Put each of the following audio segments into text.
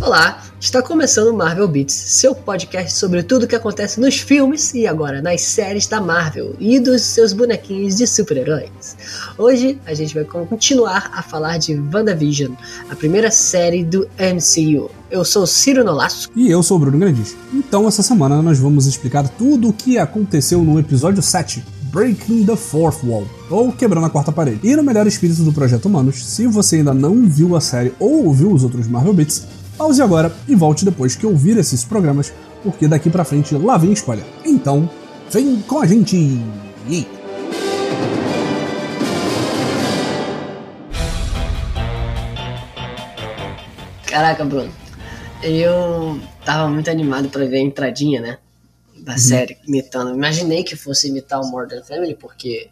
Olá, está começando o Marvel Beats, seu podcast sobre tudo o que acontece nos filmes e agora nas séries da Marvel e dos seus bonequinhos de super-heróis. Hoje a gente vai continuar a falar de WandaVision, a primeira série do MCU. Eu sou Ciro Nolasco. E eu sou Bruno Grandis. Então essa semana nós vamos explicar tudo o que aconteceu no episódio 7 Breaking the Fourth Wall, ou Quebrando a Quarta Parede. E no melhor espírito do Projeto Humanos, se você ainda não viu a série ou ouviu os outros Marvel Beats, pause agora e volte depois que ouvir esses programas, porque daqui pra frente lá vem spoiler. Então, vem com a gente! Caraca, Bruno, eu tava muito animado para ver a entradinha, né? Da uhum. série imitando. Imaginei que fosse imitar o Modern Family, porque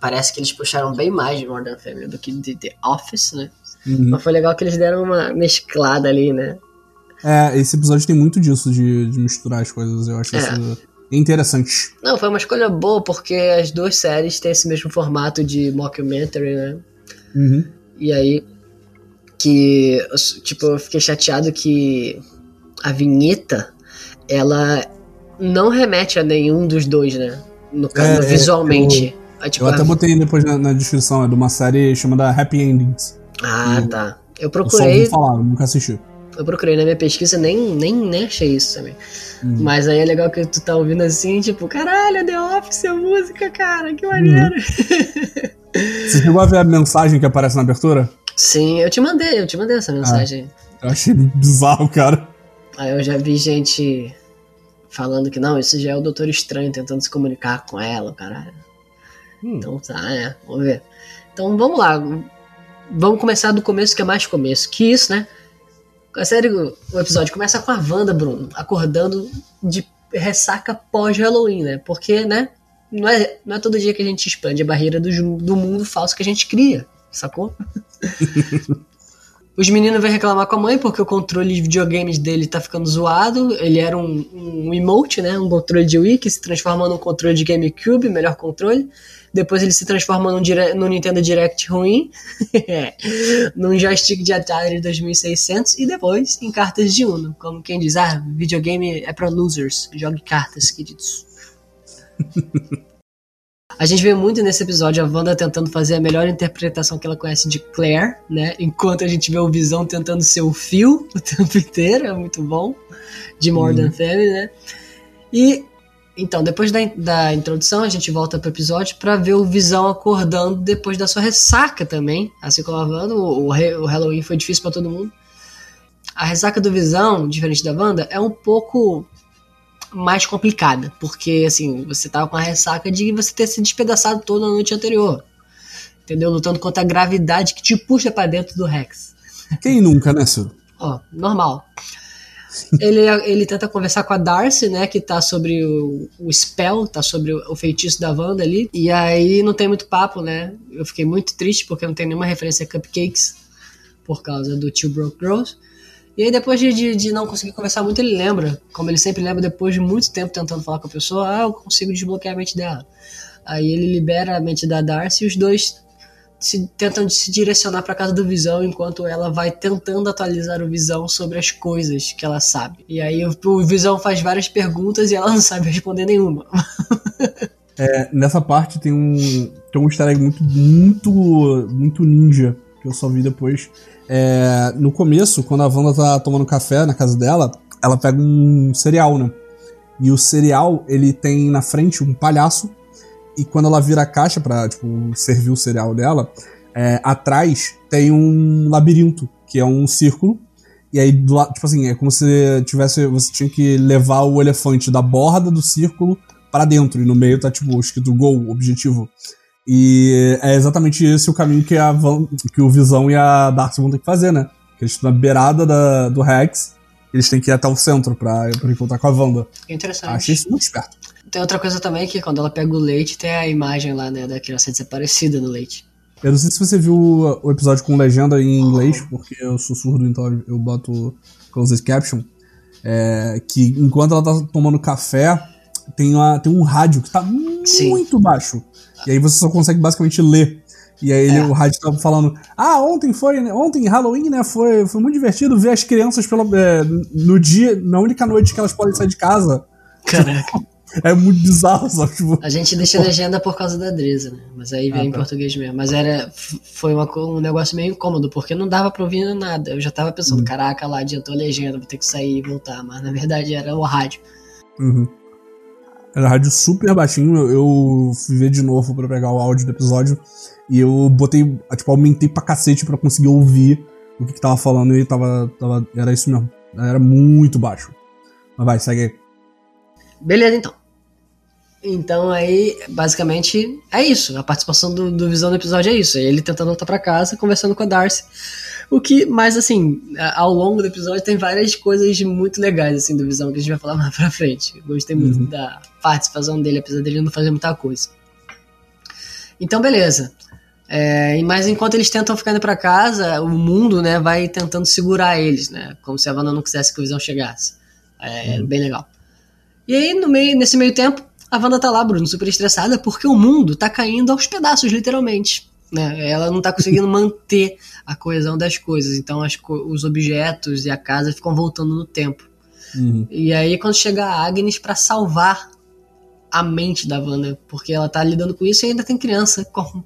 parece que eles puxaram bem mais de Modern Family do que de The Office, né? Uhum. Mas foi legal que eles deram uma mesclada ali, né? É, esse episódio tem muito disso, de, de misturar as coisas. Eu acho é. isso interessante. Não, foi uma escolha boa, porque as duas séries têm esse mesmo formato de mockumentary, né? Uhum. E aí, que, tipo, eu fiquei chateado que a vinheta, ela não remete a nenhum dos dois, né? No caso, é, visualmente. Eu, tipo, eu até botei depois na, na, descrição, é de uma série chamada Happy Endings. Ah, e tá. Eu procurei. Eu só ouvi falar, nunca assisti. Eu procurei na minha pesquisa, nem, nem, nem achei isso também. Uhum. Mas aí é legal que tu tá ouvindo assim, tipo, caralho, The Office é música, cara, que maneiro. Uhum. Você chegou a ver a mensagem que aparece na abertura? Sim, eu te mandei, eu te mandei essa mensagem. Ah, eu achei bizarro, cara. Aí eu já vi gente falando que não, isso já é o Doutor Estranho tentando se comunicar com ela, caralho. Hum. Então tá, é, vamos ver. Então vamos lá. Vamos começar do começo, que é mais começo. Que isso, né? A série, o episódio começa com a Wanda, Bruno, acordando de ressaca pós-Halloween, né? Porque, né? Não é, não é todo dia que a gente expande a barreira do, do mundo falso que a gente cria, sacou? Os meninos vêm reclamar com a mãe porque o controle de videogames dele tá ficando zoado. Ele era um, um emote, né? Um controle de Wii que se transforma num controle de GameCube, melhor controle. Depois ele se transforma num, num Nintendo Direct ruim, num joystick de Atari 2600 e depois em cartas de Uno. Como quem diz, ah, videogame é para losers, jogue cartas, queridos. A gente vê muito nesse episódio a Wanda tentando fazer a melhor interpretação que ela conhece de Claire, né? Enquanto a gente vê o Visão tentando ser o Phil o tempo inteiro, é muito bom. De Modern uhum. Family, né? E então, depois da, da introdução, a gente volta pro episódio para ver o Visão acordando depois da sua ressaca também. Assim como a Wanda, o, o Halloween foi difícil para todo mundo. A ressaca do Visão, diferente da Wanda, é um pouco mais complicada, porque assim, você tava com a ressaca de você ter se despedaçado toda a noite anterior. Entendeu? Lutando contra a gravidade que te puxa para dentro do Rex. Quem nunca, né, Sul? Ó, normal. ele, ele tenta conversar com a Darcy, né? Que tá sobre o, o spell, tá sobre o, o, feitiço da Wanda ali. E aí não tem muito papo, né? Eu fiquei muito triste porque não tem nenhuma referência a cupcakes por causa do Two Broke Girls. E aí, depois de, de, de, não conseguir conversar muito, ele lembra, como ele sempre lembra, depois de muito tempo tentando falar com a pessoa, ah, eu consigo desbloquear a mente dela. Aí ele libera a mente da Darcy e os dois se, tentam se direcionar para casa do Visão, enquanto ela vai tentando atualizar o Visão sobre as coisas que ela sabe. E aí o, o Visão faz várias perguntas e ela não sabe responder nenhuma. é, nessa parte tem um, tem um easter egg muito, muito, muito ninja, que eu só vi depois é, no começo, quando a Wanda tá tomando café na casa dela, ela pega um cereal, né? E o cereal, ele tem na frente um palhaço. E quando ela vira a caixa pra, tipo, servir o cereal dela, é, atrás tem um labirinto, que é um círculo. E aí, do lado, tipo assim, é como se tivesse. Você tinha que levar o elefante da borda do círculo para dentro. E no meio tá, tipo, escrito gol, objetivo. E é exatamente esse o caminho que, a Van, que o Visão e a Darcy vão ter que fazer, né? Que eles estão na beirada da, do Rex, eles têm que ir até o centro pra, pra encontrar com a Wanda. Interessante. Achei isso muito esperto. Tem outra coisa também que quando ela pega o leite, tem a imagem lá, né, da criança desaparecida no leite. Eu não sei se você viu o episódio com legenda em inglês, porque eu sou surdo, então eu boto closed caption. É, que enquanto ela tá tomando café, tem, uma, tem um rádio que tá Sim. muito baixo. E aí você só consegue basicamente ler. E aí é. o rádio tava falando: Ah, ontem foi. Ontem, Halloween, né? Foi, foi muito divertido ver as crianças pelo, é, no dia, na única noite que elas podem sair de casa. Caraca. É muito bizarro, sabe? Tipo, a gente deixa a legenda por causa da Dresa, né? Mas aí vem ah, em tá. português mesmo. Mas era, foi uma, um negócio meio incômodo, porque não dava pra ouvir nada. Eu já tava pensando, uhum. caraca, lá adiantou a legenda, vou ter que sair e voltar. Mas na verdade era o rádio. Uhum. Era rádio super baixinho. Eu fui ver de novo pra pegar o áudio do episódio. E eu botei, tipo, aumentei pra cacete pra conseguir ouvir o que, que tava falando e tava, tava. Era isso mesmo. Era muito baixo. Mas vai, segue aí. Beleza, então. Então aí, basicamente, é isso. A participação do, do Visão no episódio é isso. Ele tentando voltar para casa, conversando com a Darcy. O que, mas assim, ao longo do episódio tem várias coisas muito legais, assim, do Visão que a gente vai falar mais pra frente. Gostei muito uhum. da participação dele, apesar dele não fazer muita coisa. Então, beleza. É, mas enquanto eles tentam ficar indo pra casa, o mundo, né, vai tentando segurar eles, né? Como se a Wanda não quisesse que o Visão chegasse. É uhum. bem legal. E aí, no meio, nesse meio tempo, a Wanda tá lá, Bruno, super estressada, porque o mundo tá caindo aos pedaços, literalmente. Né? Ela não tá conseguindo manter a coesão das coisas. Então as, os objetos e a casa ficam voltando no tempo. Uhum. E aí, quando chega a Agnes para salvar a mente da Wanda, porque ela tá lidando com isso e ainda tem criança. Com...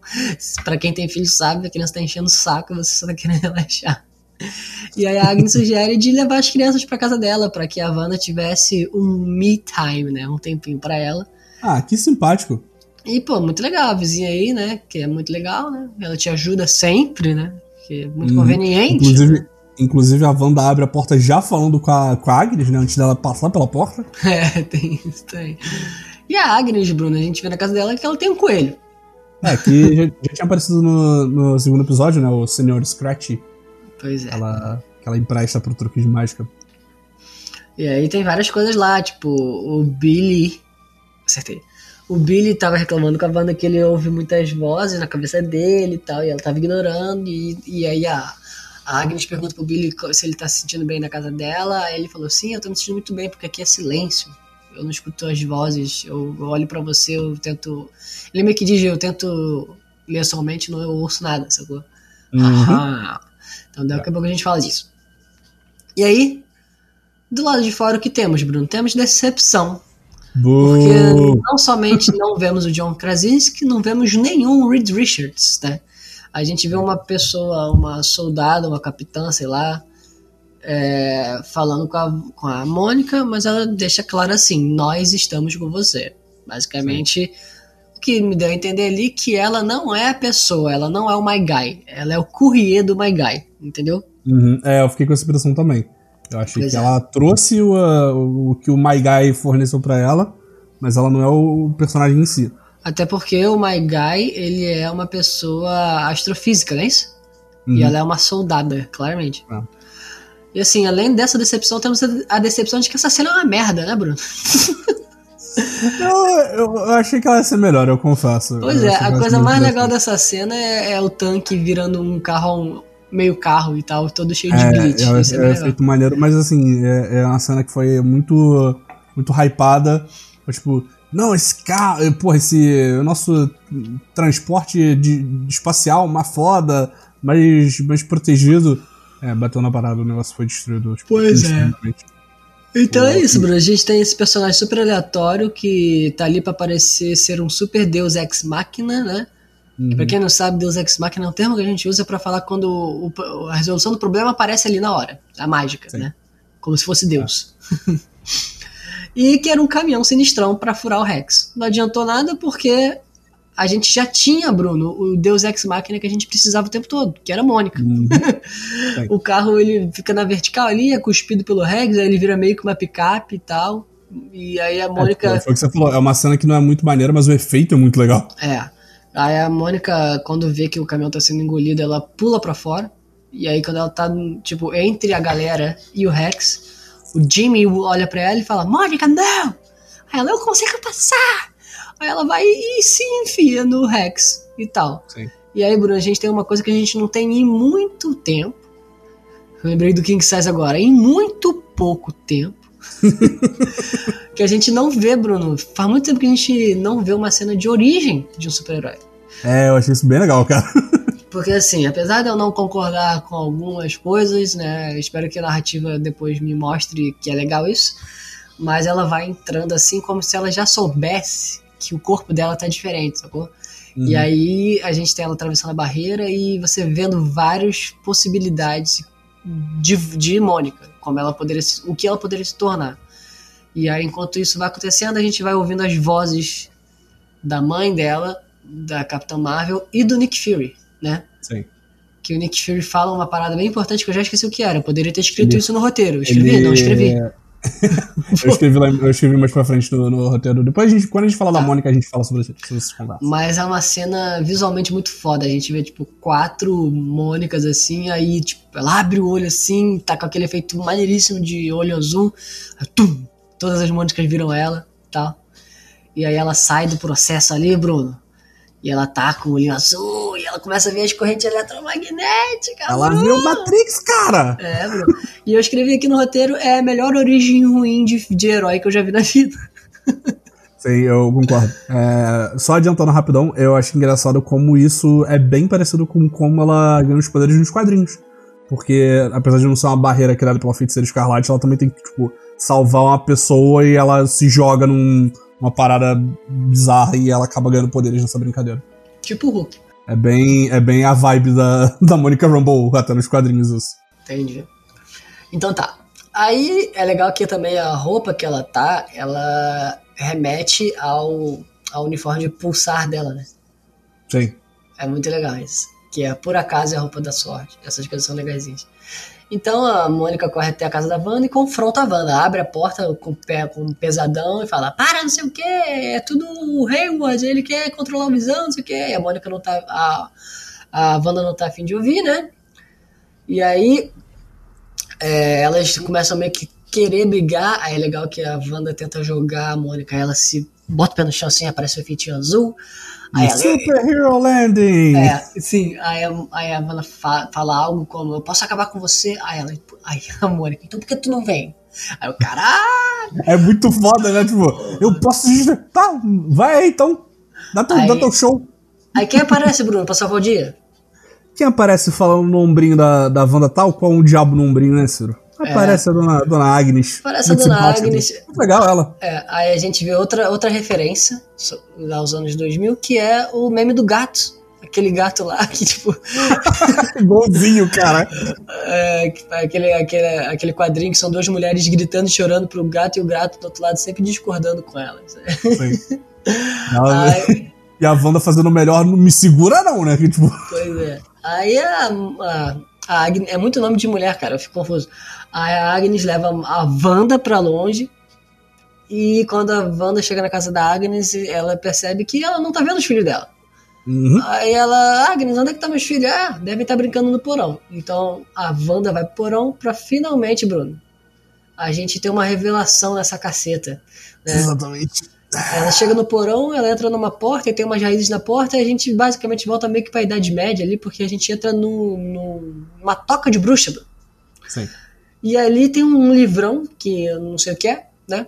para quem tem filho sabe, a criança tá enchendo o saco e você só tá querendo relaxar. E aí a Agnes sugere de levar as crianças para casa dela, para que a Wanda tivesse um me time, né? Um tempinho para ela. Ah, que simpático. E, pô, muito legal, a vizinha aí, né? Que é muito legal, né? Ela te ajuda sempre, né? Que é muito hum, conveniente. Inclusive, inclusive, a Wanda abre a porta já falando com a, com a Agnes, né? Antes dela passar pela porta. É, tem isso, tem. E a Agnes, Bruno, a gente vê na casa dela que ela tem um coelho. É, que já, já tinha aparecido no, no segundo episódio, né? O Senhor Scratch. Pois é. Ela, que ela empresta pro truque de mágica. E aí tem várias coisas lá, tipo, o Billy. Acertei. O Billy tava reclamando com a banda que ele ouve muitas vozes na cabeça dele e tal, e ela tava ignorando, e, e aí a, a Agnes pergunta pro Billy se ele tá se sentindo bem na casa dela, aí ele falou, sim, eu tô me sentindo muito bem, porque aqui é silêncio, eu não escuto as vozes, eu, olho para você, eu tento... Ele meio que diz, eu tento ler somente, não eu ouço nada, sacou? Uhum. Então daqui a pouco a gente fala disso. E aí, do lado de fora o que temos, Bruno? Temos decepção. Porque não somente não vemos o John Krasinski, não vemos nenhum Reed Richards, né? A gente vê uma pessoa, uma soldada, uma capitã, sei lá, é, falando com a, com a Mônica, mas ela deixa claro assim: nós estamos com você. Basicamente, o que me deu a entender ali que ela não é a pessoa, ela não é o My Guy, ela é o courrier do My Guy, entendeu? Uhum. É, eu fiquei com essa impressão também. Eu achei pois que é. ela trouxe o, o, o, que o My Guy forneceu para ela, mas ela não é o personagem em si. Até porque o My Guy, ele é uma pessoa astrofísica, não é isso? Uhum. E ela é uma soldada, claramente. É. E assim, além dessa decepção, temos a decepção de que essa cena é uma merda, né, Bruno? eu, eu, eu, achei que ela ia ser melhor, eu confesso. Pois eu é, a coisa mais legal dessa cena é, é, o tanque virando um carro meio carro e tal, todo cheio de é, glitch. É, Isso é, é maneiro, mas assim, é, é uma cena que foi muito, muito hypada. Tipo, não, esse carro, eh, porra, esse nosso transporte de, de espacial, uma foda, mais, mais protegido. É, bateu na parada, o negócio foi destruído. Tipo, pois é. Então é isso, Bruno. A gente tem esse personagem super aleatório que tá ali pra parecer ser um super deus ex-máquina, né? Uhum. Pra quem não sabe, Deus Ex Machina é um termo que a gente usa para falar quando o, a resolução do problema aparece ali na hora. A mágica, Sim. né? Como se fosse Deus. Ah. e que era um caminhão sinistrão para furar o Rex. Não adiantou nada porque a gente já tinha, Bruno, o Deus Ex Machina que a gente precisava o tempo todo, que era a Mônica. Uhum. o carro ele fica na vertical ali, é cuspido pelo Rex, aí ele vira meio que uma picape e tal. E aí a é, Mônica. É, foi o que você falou, é uma cena que não é muito maneira, mas o efeito é muito legal. É. Aí a Mônica, quando vê que o caminhão tá sendo engolido, ela pula para fora. E aí quando ela tá, tipo, entre a galera e o Rex, o Jimmy olha para ela e fala, Mônica, não! Aí ela, eu consigo passar! Aí ela vai e se enfia no Rex e tal. Sim. E aí, Bruno, a gente tem uma coisa que a gente não tem em muito tempo. Eu lembrei do King Size agora. Em muito pouco tempo. que a gente não vê, Bruno. Faz muito tempo que a gente não vê uma cena de origem de um super-herói. É, eu achei isso bem legal, cara. Porque assim, apesar de eu não concordar com algumas coisas, né? Espero que a narrativa depois me mostre que é legal isso. Mas ela vai entrando assim como se ela já soubesse que o corpo dela tá diferente, sacou? Uhum. E aí a gente tem ela atravessando a barreira e você vendo várias possibilidades de, de Mônica, como ela poderia se, o que ela poderia se tornar. E aí, enquanto isso vai acontecendo, a gente vai ouvindo as vozes da mãe dela, da Capitã Marvel e do Nick Fury né? Sim. Que o Nick Fury fala uma parada bem importante que eu já esqueci o que era. Eu poderia ter escrito ele, isso no roteiro. Eu escrevi? Ele... Não, escrevi. eu, escrevi lá, eu escrevi mais pra frente no, no roteiro. Depois, a gente, quando a gente fala tá. da Mônica, a gente fala sobre, sobre esses. Mas é uma cena visualmente muito foda. A gente vê, tipo, quatro Mônicas assim, aí, tipo, ela abre o olho assim, tá com aquele efeito maneiríssimo de olho azul. Aí, tum, todas as Mônicas viram ela tal. E aí ela sai do processo ali, Bruno. E ela tá com o olho azul, e ela começa a ver as correntes eletromagnéticas. Ela viu o Matrix, cara! É, bro. E eu escrevi aqui no roteiro: é a melhor origem ruim de, de herói que eu já vi na vida. Sim, eu concordo. É, só adiantando rapidão, eu acho engraçado como isso é bem parecido com como ela ganha os poderes nos quadrinhos. Porque, apesar de não ser uma barreira criada pela feiticeira escarlate, ela também tem que, tipo, salvar uma pessoa e ela se joga num uma parada bizarra e ela acaba ganhando poderes nessa brincadeira. Tipo o Hulk. É bem, é bem a vibe da, da Monica Rambeau, até nos quadrinhos isso. Entendi. Então tá. Aí é legal que também a roupa que ela tá, ela remete ao, ao uniforme de pulsar dela, né? Sim. É muito legal isso. Que é por acaso é a roupa da sorte. Essas coisas são legaisinhas. Então a Mônica corre até a casa da Wanda e confronta a Wanda. Abre a porta com, com um pesadão e fala: Para, não sei o que, é tudo o Hayward, ele quer controlar a visão, não sei o que. E a Mônica não tá. A, a Wanda não tá afim de ouvir, né? E aí é, elas começam meio que querer brigar. Aí é legal que a Wanda tenta jogar a Mônica, ela se bota o pé no chão assim, aparece o efeitinho azul. Aí ela, Super Hero Landing! É, sim, aí a, aí a Vanna fa, fala algo como, eu posso acabar com você? Aí ela, aí a Mônica, então por que tu não vem? Aí o caralho! É muito foda, né? Tipo, eu posso. Tá, vai aí então. Dá teu, aí, dá teu show. Aí quem aparece, Bruno, pra salvar o dia? Quem aparece falando no ombrinho da, da Wanda tal qual um diabo no ombrinho, né, Ciro? Aparece é. a dona, dona Agnes. Parece a dona Agnes. Muito legal ela. É, aí a gente vê outra, outra referência aos anos 2000, que é o meme do gato. Aquele gato lá que, tipo. Igualzinho, cara. É, aquele, aquele, aquele quadrinho que são duas mulheres gritando e chorando pro gato e o gato do outro lado sempre discordando com elas. Sim. Aí, e a Wanda fazendo o melhor, não me segura, não, né? Que, tipo... Pois é. Aí a, a, a Agnes, é muito nome de mulher, cara, eu fico confuso. A Agnes leva a Wanda pra longe. E quando a Wanda chega na casa da Agnes, ela percebe que ela não tá vendo os filhos dela. Uhum. Aí ela, Agnes, onde é que tá meus filhos? Ah, devem estar tá brincando no porão. Então a Wanda vai pro porão pra finalmente, Bruno, a gente ter uma revelação nessa caceta. Né? Exatamente. Ela chega no porão, ela entra numa porta e tem umas raízes na porta e a gente basicamente volta meio que pra Idade Média ali, porque a gente entra no, no, numa toca de bruxa. Sim. E ali tem um livrão, que eu não sei o que é, né?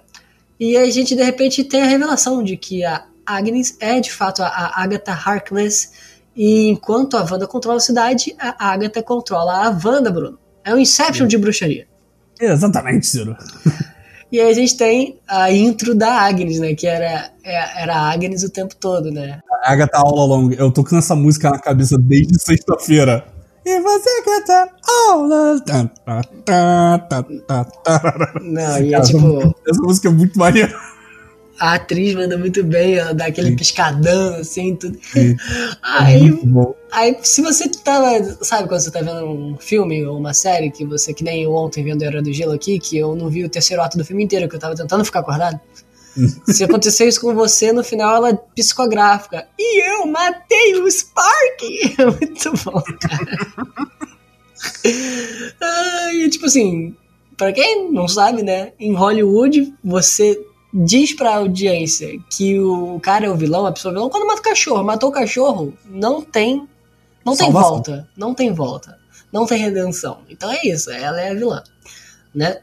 E a gente de repente tem a revelação de que a Agnes é de fato a Agatha Harkness. E enquanto a Wanda controla a cidade, a Agatha controla a Wanda, Bruno. É um Inception Sim. de bruxaria. Exatamente, Ciro. E aí a gente tem a intro da Agnes, né? Que era, é, era a Agnes o tempo todo, né? A Agatha all along. Eu tô com essa música na cabeça desde sexta-feira. E você canta all Não, e é tipo. Essa música é muito maneira a atriz manda muito bem, ela dá aquele Sim. piscadão, assim, tudo. Sim. Aí, é aí, se você tá, sabe, quando você tá vendo um filme ou uma série, que você, que nem eu ontem vendo Era do Gelo aqui, que eu não vi o terceiro ato do filme inteiro, que eu tava tentando ficar acordado. Se acontecer isso com você, no final ela é psicográfica. E eu matei o Spark! É muito bom, cara. Ai, tipo assim, pra quem não sabe, né? Em Hollywood, você diz pra audiência que o cara é o vilão, a pessoa é o vilão, quando mata o cachorro, matou o cachorro, não tem. Não tem volta. Não tem volta. Não tem redenção. Então é isso, ela é a vilã. Né?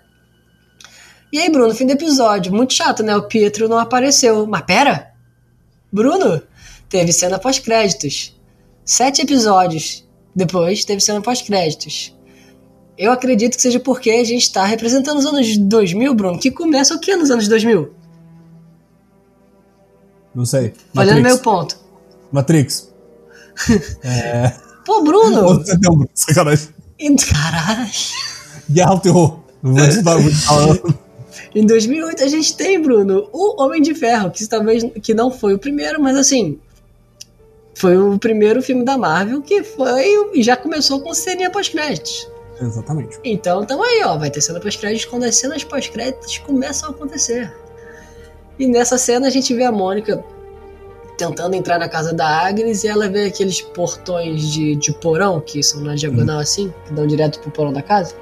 E aí, Bruno, fim do episódio. Muito chato, né? O Pietro não apareceu. Mas pera! Bruno, teve cena pós-créditos. Sete episódios Depois teve cena pós-créditos. Eu acredito que seja porque a gente está representando os anos 2000, Bruno, que começa o que nos anos 2000? Não sei. Olhando meu ponto. Matrix. é... Pô, Bruno! 11 de setembro, sacanagem. Caralho. Guerra ao terror. Vou te dar Em 2008 a gente tem, Bruno, o Homem de Ferro, que talvez que não foi o primeiro, mas assim, foi o primeiro filme da Marvel que foi e já começou com cena pós-créditos. Exatamente. Então, tamo aí, ó, vai ter cena pós-créditos quando as cenas pós-créditos começam a acontecer. E nessa cena a gente vê a Mônica tentando entrar na casa da Agnes e ela vê aqueles portões de, de porão que são na diagonal uhum. assim, que dão direto pro porão da casa.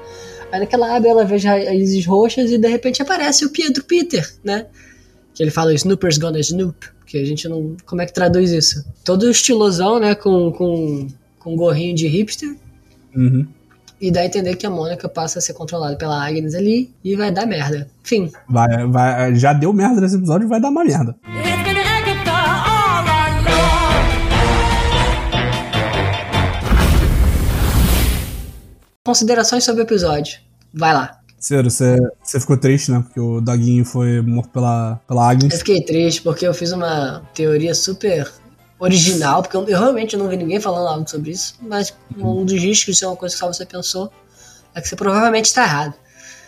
Aí naquela abre ela vê as raízes roxas e de repente aparece o Pietro Peter, né? Que ele fala Snooper's gonna snoop, que a gente não. Como é que traduz isso? Todo estilosão, né? Com, com, com gorrinho de hipster. Uhum. E dá a entender que a Mônica passa a ser controlada pela Agnes ali e vai dar merda. Fim. Vai, vai, já deu merda nesse episódio e vai dar uma merda. Considerações sobre o episódio. Vai lá. Sério, você, ficou triste, né? Porque o Doguinho foi morto pela, pela Agnes. Eu fiquei triste porque eu fiz uma teoria super original, porque eu, eu, realmente não vi ninguém falando algo sobre isso, mas um dos riscos, é uma coisa que só você pensou, é que você provavelmente está errado.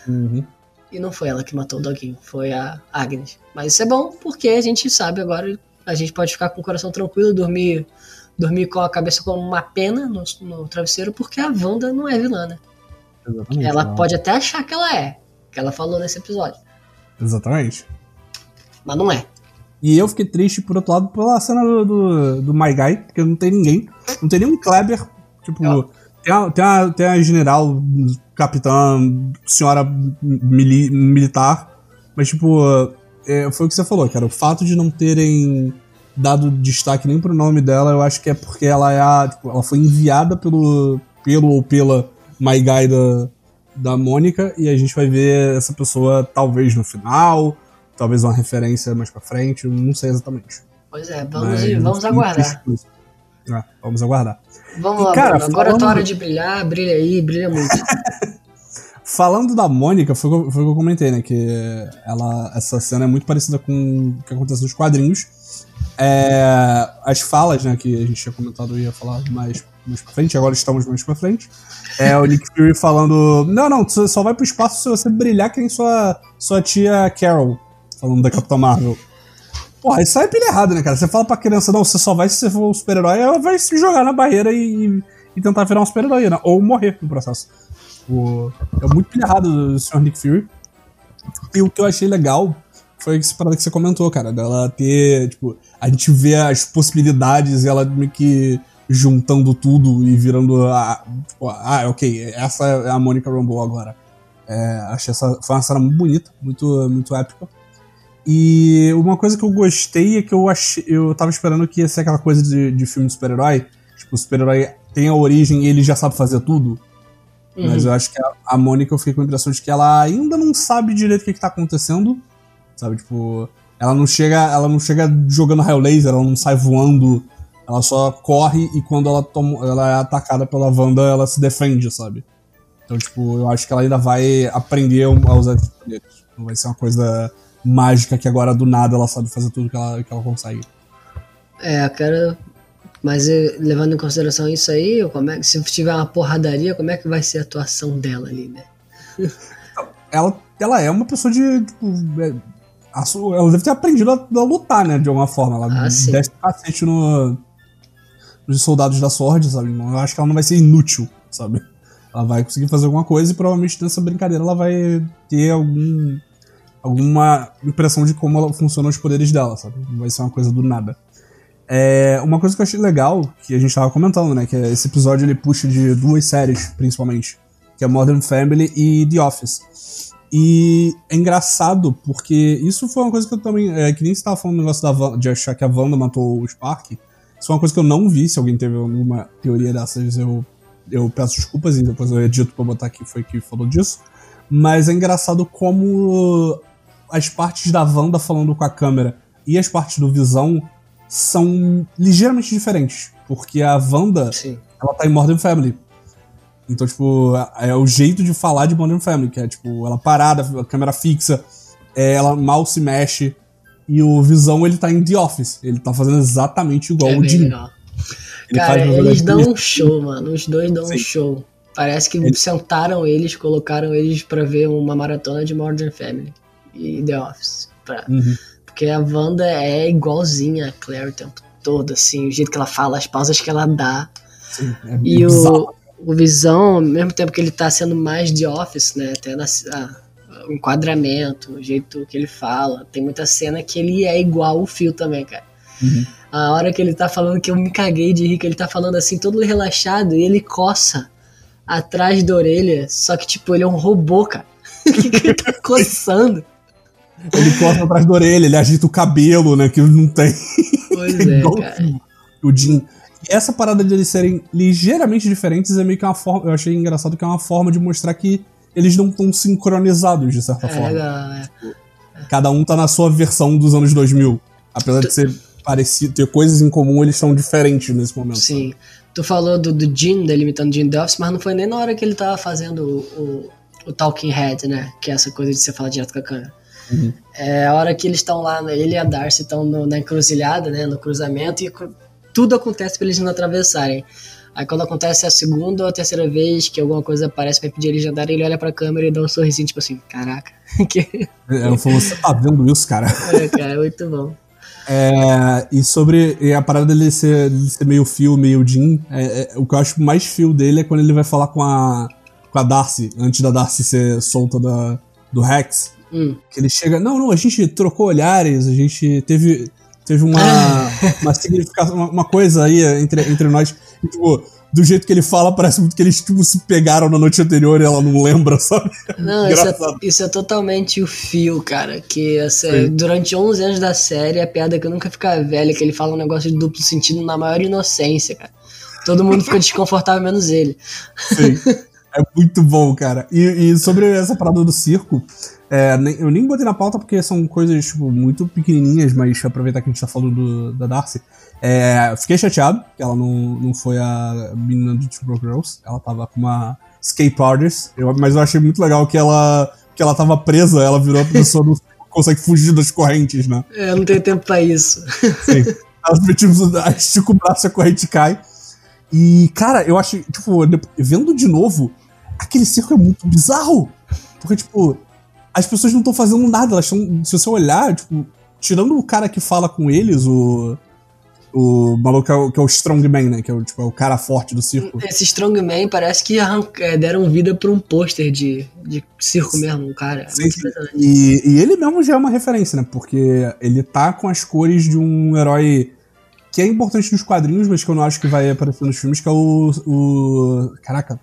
Uhum. E não foi ela que matou o doguinho, foi a Agnes. Mas isso é bom, porque a gente sabe agora, a gente pode ficar com o coração tranquilo, dormir, dormir com a cabeça como uma pena no, no travesseiro, porque a Wanda não é vilã, né? Exatamente. Ela não. pode até achar que ela é, que ela falou nesse episódio. Exatamente. Mas não é. E eu fiquei triste, por outro lado, pela cena do, do, do My Guy, porque não tem ninguém. Não tem nenhum Kleber. Tipo, tem a, tem, a, tem a general, capitã, senhora mili, militar. Mas, tipo, é, foi o que você falou, cara. O fato de não terem dado destaque nem pro nome dela, eu acho que é porque ela é a. Tipo, ela foi enviada pelo, pelo ou pela My Guy da, da Mônica. E a gente vai ver essa pessoa talvez no final talvez uma referência mais pra frente, não sei exatamente. Pois é, vamos, ir, vamos aguardar. É, vamos aguardar. Vamos lá, cara, agora falando... é tua hora de brilhar, brilha aí, brilha muito. falando da Mônica, foi o que eu comentei, né? Que ela, essa cena é muito parecida com o que acontece nos quadrinhos. É, as falas, né, que a gente tinha comentado, ia falar mais, mais pra frente, agora estamos mais pra frente. É o Nick Fury falando: Não, não, você só vai pro espaço se você brilhar que nem sua, sua tia Carol falando da Capitã Marvel. Porra, isso aí é pilha né, cara? Você fala pra criança, não, você só vai se você for um super-herói, ela vai se jogar na barreira e, e tentar virar um super-herói, né? Ou morrer no processo. O, é muito pilha errado do Sr. Nick Fury. E o que eu achei legal foi essa parada que você comentou, cara, dela ter, tipo, a gente vê as possibilidades e ela meio que juntando tudo e virando a. Tipo, ah, ok, essa é a Monica Rambeau agora. É, achei essa. Foi uma cena muito bonita, muito, muito épica. E uma coisa que eu gostei é que eu achei. Eu tava esperando que ia ser aquela coisa de, de filme de super-herói. Tipo, o super-herói tem a origem e ele já sabe fazer tudo. Uhum. Mas eu acho que a, a Mônica eu fiquei com a impressão de que ela ainda não sabe direito o que, que tá acontecendo. Sabe, tipo. Ela não chega. Ela não chega jogando raio laser, ela não sai voando. Ela só corre e quando ela, toma, ela é atacada pela Wanda, ela se defende, sabe? Então, tipo, eu acho que ela ainda vai aprender a usar esses poderes. Não vai ser uma coisa mágica que agora do nada ela sabe fazer tudo que ela, que ela consegue. É, quero. Mas eh, levando em consideração isso aí, como é, se tiver uma porradaria, como é que vai ser a atuação dela ali, né? ela, ela é uma pessoa de. Tipo, é, ela deve ter aprendido a, a, lutar, né? De alguma forma. Ela ah, desce cacete no, nos soldados da Sword, sabe? Eu acho que ela não vai ser inútil, sabe? Ela vai conseguir fazer alguma coisa e provavelmente nessa brincadeira ela vai ter algum alguma impressão de como ela, funcionam os poderes dela, sabe? Não vai ser uma coisa do nada. É, uma coisa que eu achei legal, que a gente tava comentando, né? Que é esse episódio ele puxa de duas séries, principalmente. Que é Modern Family e The Office. E é engraçado, porque isso foi uma coisa que eu também. É, que nem você tava falando do negócio da de achar que a Wanda matou o Spark. Isso foi uma coisa que eu não vi. Se alguém teve alguma teoria dessas, eu, eu peço desculpas e depois eu edito pra botar aqui foi que falou disso. Mas é engraçado como as partes da Wanda falando com a câmera e as partes do Visão são ligeiramente diferentes. Porque a Wanda, ela tá em Modern Family. Então, tipo, é o jeito de falar de Modern Family, que é, tipo, ela parada, a câmera fixa, é, ela mal se mexe. E o Visão, ele tá em The Office. Ele tá fazendo exatamente igual É o Jim. Ele Cara, eles dão um show, mano. Os dois dão um Sim. show. Parece que Ele- sentaram eles, colocaram eles pra ver uma maratona de Modern Family e The Office. Pra- Uhum. Porque a Wanda é igualzinha a Claire o tempo todo, assim, o jeito que ela fala, as pausas que ela dá. Sim, é E bizarro. o, o Visão, ao mesmo tempo que ele tá sendo mais The Office, né? Até na, a- o enquadramento, o jeito que ele fala. Tem muita cena que ele é igual o Fio também, cara. Uhum. A hora que ele tá falando que eu me caguei de rir, que ele tá falando assim, todo relaxado, e ele coça atrás da orelha, só que, tipo, ele é um robô, cara. que ele tá coçando. Ele corta atrás da orelha, ele agita o cabelo, né? Que não tem. Pois é, Igual cara. o Jim. E essa parada de eles serem ligeiramente diferentes é meio que uma forma. Eu achei engraçado que é uma forma de mostrar que eles não estão sincronizados, de certa É forma. legal, é. Cada um tá na sua versão dos anos 2000. Apesar de ser parecido, ter coisas em comum, eles são diferentes nesse momento. Sim. Tu falou do, do Jim, delimitando Jim Office, mas não foi nem na hora que ele tava fazendo o, o, o Talking Head, né? Que é essa coisa de você falar direto com a câmera. Uhum. É a hora que eles estão lá, né, ele e a Darcy estão na encruzilhada, né? No cruzamento, e tudo acontece pra eles não atravessarem. Aí quando acontece a segunda ou a terceira vez que alguma coisa aparece pra pedir eles de andarem, ele olha pra câmera e dá um sorrisinho, tipo assim, caraca. que... É, Eu falo, você tá vendo isso, cara? é, cara, muito bom. É, e sobre e a parada dele ser, dele ser meio fio, meio Jim, é, é, o que eu acho mais fio dele é quando ele vai falar com a, com a Darcy, antes da Darcy ser solta da, do Rex. Hum. Que ele chega, não, não, a gente trocou olhares, a gente teve, teve uma, uma significação, uma, uma coisa aí entre, entre nós. E, tipo, do jeito que ele fala, parece muito que eles tipo, se pegaram na noite anterior e ela não lembra, sabe? Não, isso é, isso é totalmente o fio, cara. Que essa, Sim. durante 11 anos da série, a piada que eu nunca fica velha, que ele fala um negócio de duplo sentido na maior inocência, cara. Todo mundo fica desconfortável, menos ele. Sim. É muito bom, cara. E, e sobre essa parada do circo, é, eu nem botei na pauta porque são coisas tipo, muito pequenininhas, mas aproveitar que a gente tá falando do- da Darcy. É, fiquei chateado que ela não, não foi a menina do Two Broke Girls. Ela tava com uma escape artist. Eu, mas eu achei muito legal que ela, que ela tava presa, ela virou a pessoa não consegue fugir das correntes, né? Eu não tenho tempo pra isso. Sim. Ela tipo, estica o braço e a corrente cai. E, cara, eu acho, tipo, vendo de novo, aquele circo é muito bizarro. Porque, tipo, as pessoas não estão fazendo nada, elas estão. Se você olhar, tipo, tirando o cara que fala com eles, o. O maluco que é o, que é o Strongman, né? Que é o, tipo, é o cara forte do circo. Esse Strongman parece que arranca- é, deram vida pra um pôster de, de circo mesmo, um cara. Sim. E, e ele mesmo já é uma referência, né? Porque ele tá com as cores de um herói que é importante nos quadrinhos, mas que eu não acho que vai aparecer nos filmes, que é o. o caraca.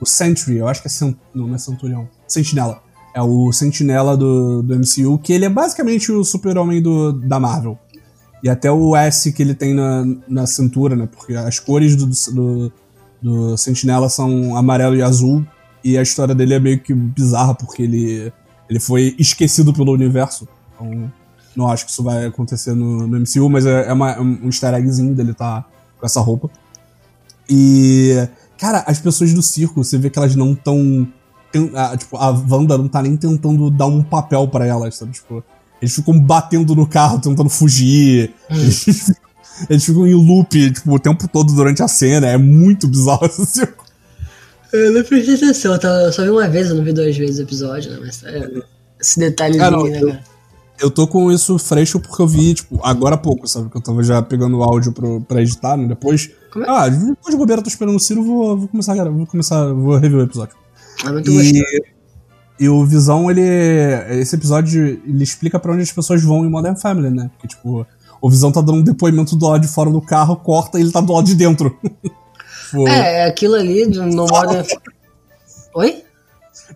O Sentry, eu acho que é. Cent, não, não é Centurião. Sentinela. É o Sentinela do, do MCU, que ele é basicamente o super-homem da Marvel. E até o S que ele tem na, na cintura, né? Porque as cores do, do, do Sentinela são amarelo e azul. E a história dele é meio que bizarra, porque ele, ele foi esquecido pelo universo. Então, não acho que isso vai acontecer no, no MCU, mas é, é uma- é um easter eggzinho dele tá com essa roupa. E, cara, as pessoas do circo, você vê que elas não estão. Tipo, a Wanda não tá nem tentando dar um papel pra elas, sabe? Tipo, eles ficam batendo no carro, tentando fugir. Eles, ficam- eles ficam em loop, tipo, o tempo todo durante a cena. É muito bizarro esse circo. Eu não prestei atenção, eu tava- eu só vi uma vez, eu não vi duas vezes o episódio, né? Mas é, esse detalhezinho, Ah, não, né, eu- tô com isso fresco porque eu vi, tipo, agora há pouco, sabe? Que eu tava já pegando o áudio pro, pra editar, né? Depois. É? Ah, depois de bobeira, eu tô esperando o Ciro, vou, vou começar, vou começar, vou rever o episódio. É muito. E, e o Visão, ele. Esse episódio, ele explica pra onde as pessoas vão em Modern Family, né? Porque, tipo, o Visão tá dando um depoimento do lado de fora do carro, corta e ele tá do lado de dentro. Tipo, É, é aquilo ali no Modern. Oi?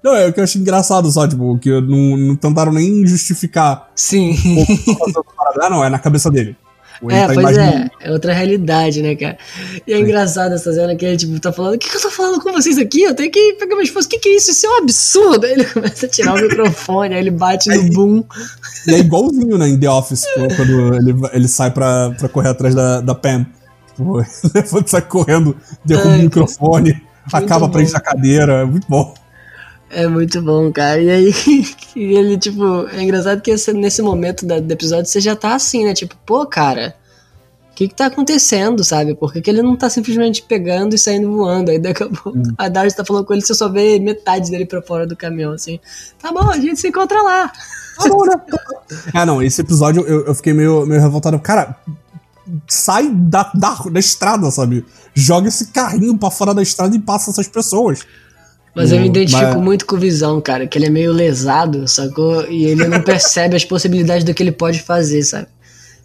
Não, é o que eu achei engraçado só, tipo, que não, não tentaram nem justificar. Sim. ah, não, é na cabeça dele. Ele É, tá pois é, é outra realidade, né, cara? E é engraçado essa cena que ele, tipo, tá falando, o que, que eu tô falando com vocês aqui? Eu tenho que pegar minha esposa, o que, que é isso? Isso é um absurdo! Aí ele começa a tirar o microfone, aí ele bate no boom. E é igualzinho, né, em The Office, quando ele, ele sai pra, pra correr atrás da, da Pam. Tipo, levanta sai correndo, derruba o microfone, acaba a frente da cadeira, é muito bom. É muito bom, cara. E aí, ele, tipo, é engraçado que nesse momento do episódio você já tá assim, né? Tipo, pô, cara, o que que tá acontecendo, sabe? Por que, que, ele não tá simplesmente pegando e saindo voando? Aí daqui a pouco hum. a Darcy tá falando com ele, você só vê metade dele pra fora do caminhão, assim. Tá bom, a gente se encontra lá. Tá bom, né? ah, não, esse episódio eu, eu fiquei meio, meio revoltado. Cara, sai da, da, da estrada, sabe? Joga esse carrinho pra fora da estrada e passa essas pessoas. Mas eu me identifico mas... muito com o Visão, cara, que ele é meio lesado, sacou? E ele não percebe as possibilidades do que ele pode fazer, sabe?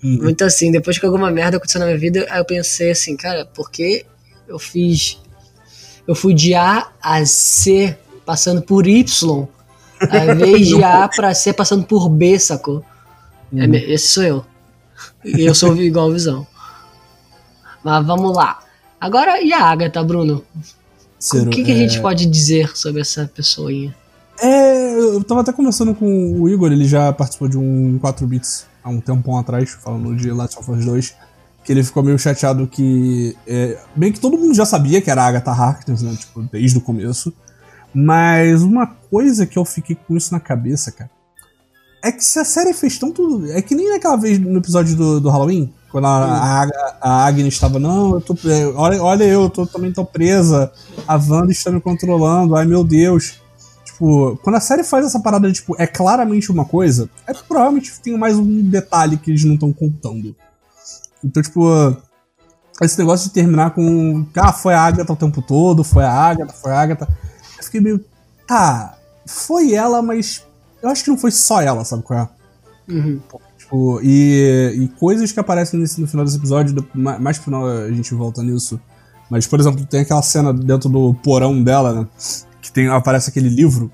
Uhum. Muito assim, depois que alguma merda aconteceu na minha vida, aí eu pensei assim, cara, por que eu fiz. Eu fui de A a C passando por Y, ao invés de A pra C passando por B, sacou? É uhum. Esse sou eu. E eu sou igual Visão. Mas vamos lá. Agora, e a Agatha, Bruno? Ciro, o que, que é... a gente pode dizer sobre essa pessoa aí? É, eu tava até conversando com o Igor, ele já participou de um 4 bits há um tempão atrás, falando de Last of Us 2, que ele ficou meio chateado que. É, bem que todo mundo já sabia que era a Agatha Harkness, né? Tipo, desde o começo. Mas uma coisa que eu fiquei com isso na cabeça, cara, é que se a série fez tanto. É que nem naquela vez no episódio do, do Halloween, quando a, a, a Agnes estava, não, eu tô. Olha, olha eu, eu tô, também tô presa. A Wanda está me controlando, ai meu Deus. Tipo, quando a série faz essa parada, tipo, é claramente uma coisa, é que provavelmente tem mais um detalhe que eles não estão contando. Então, tipo, esse negócio de terminar com. Ah, foi a Agatha o tempo todo, foi a Agatha, foi a Agatha. Eu fiquei meio. Tá, foi ela, mas eu acho que não foi só ela, sabe qual é? Uhum. Tipo, e, e coisas que aparecem nesse, no final desse episódio, mais pro final a gente volta nisso. Mas, por exemplo, tem aquela cena dentro do porão dela, né? Que tem, aparece aquele livro.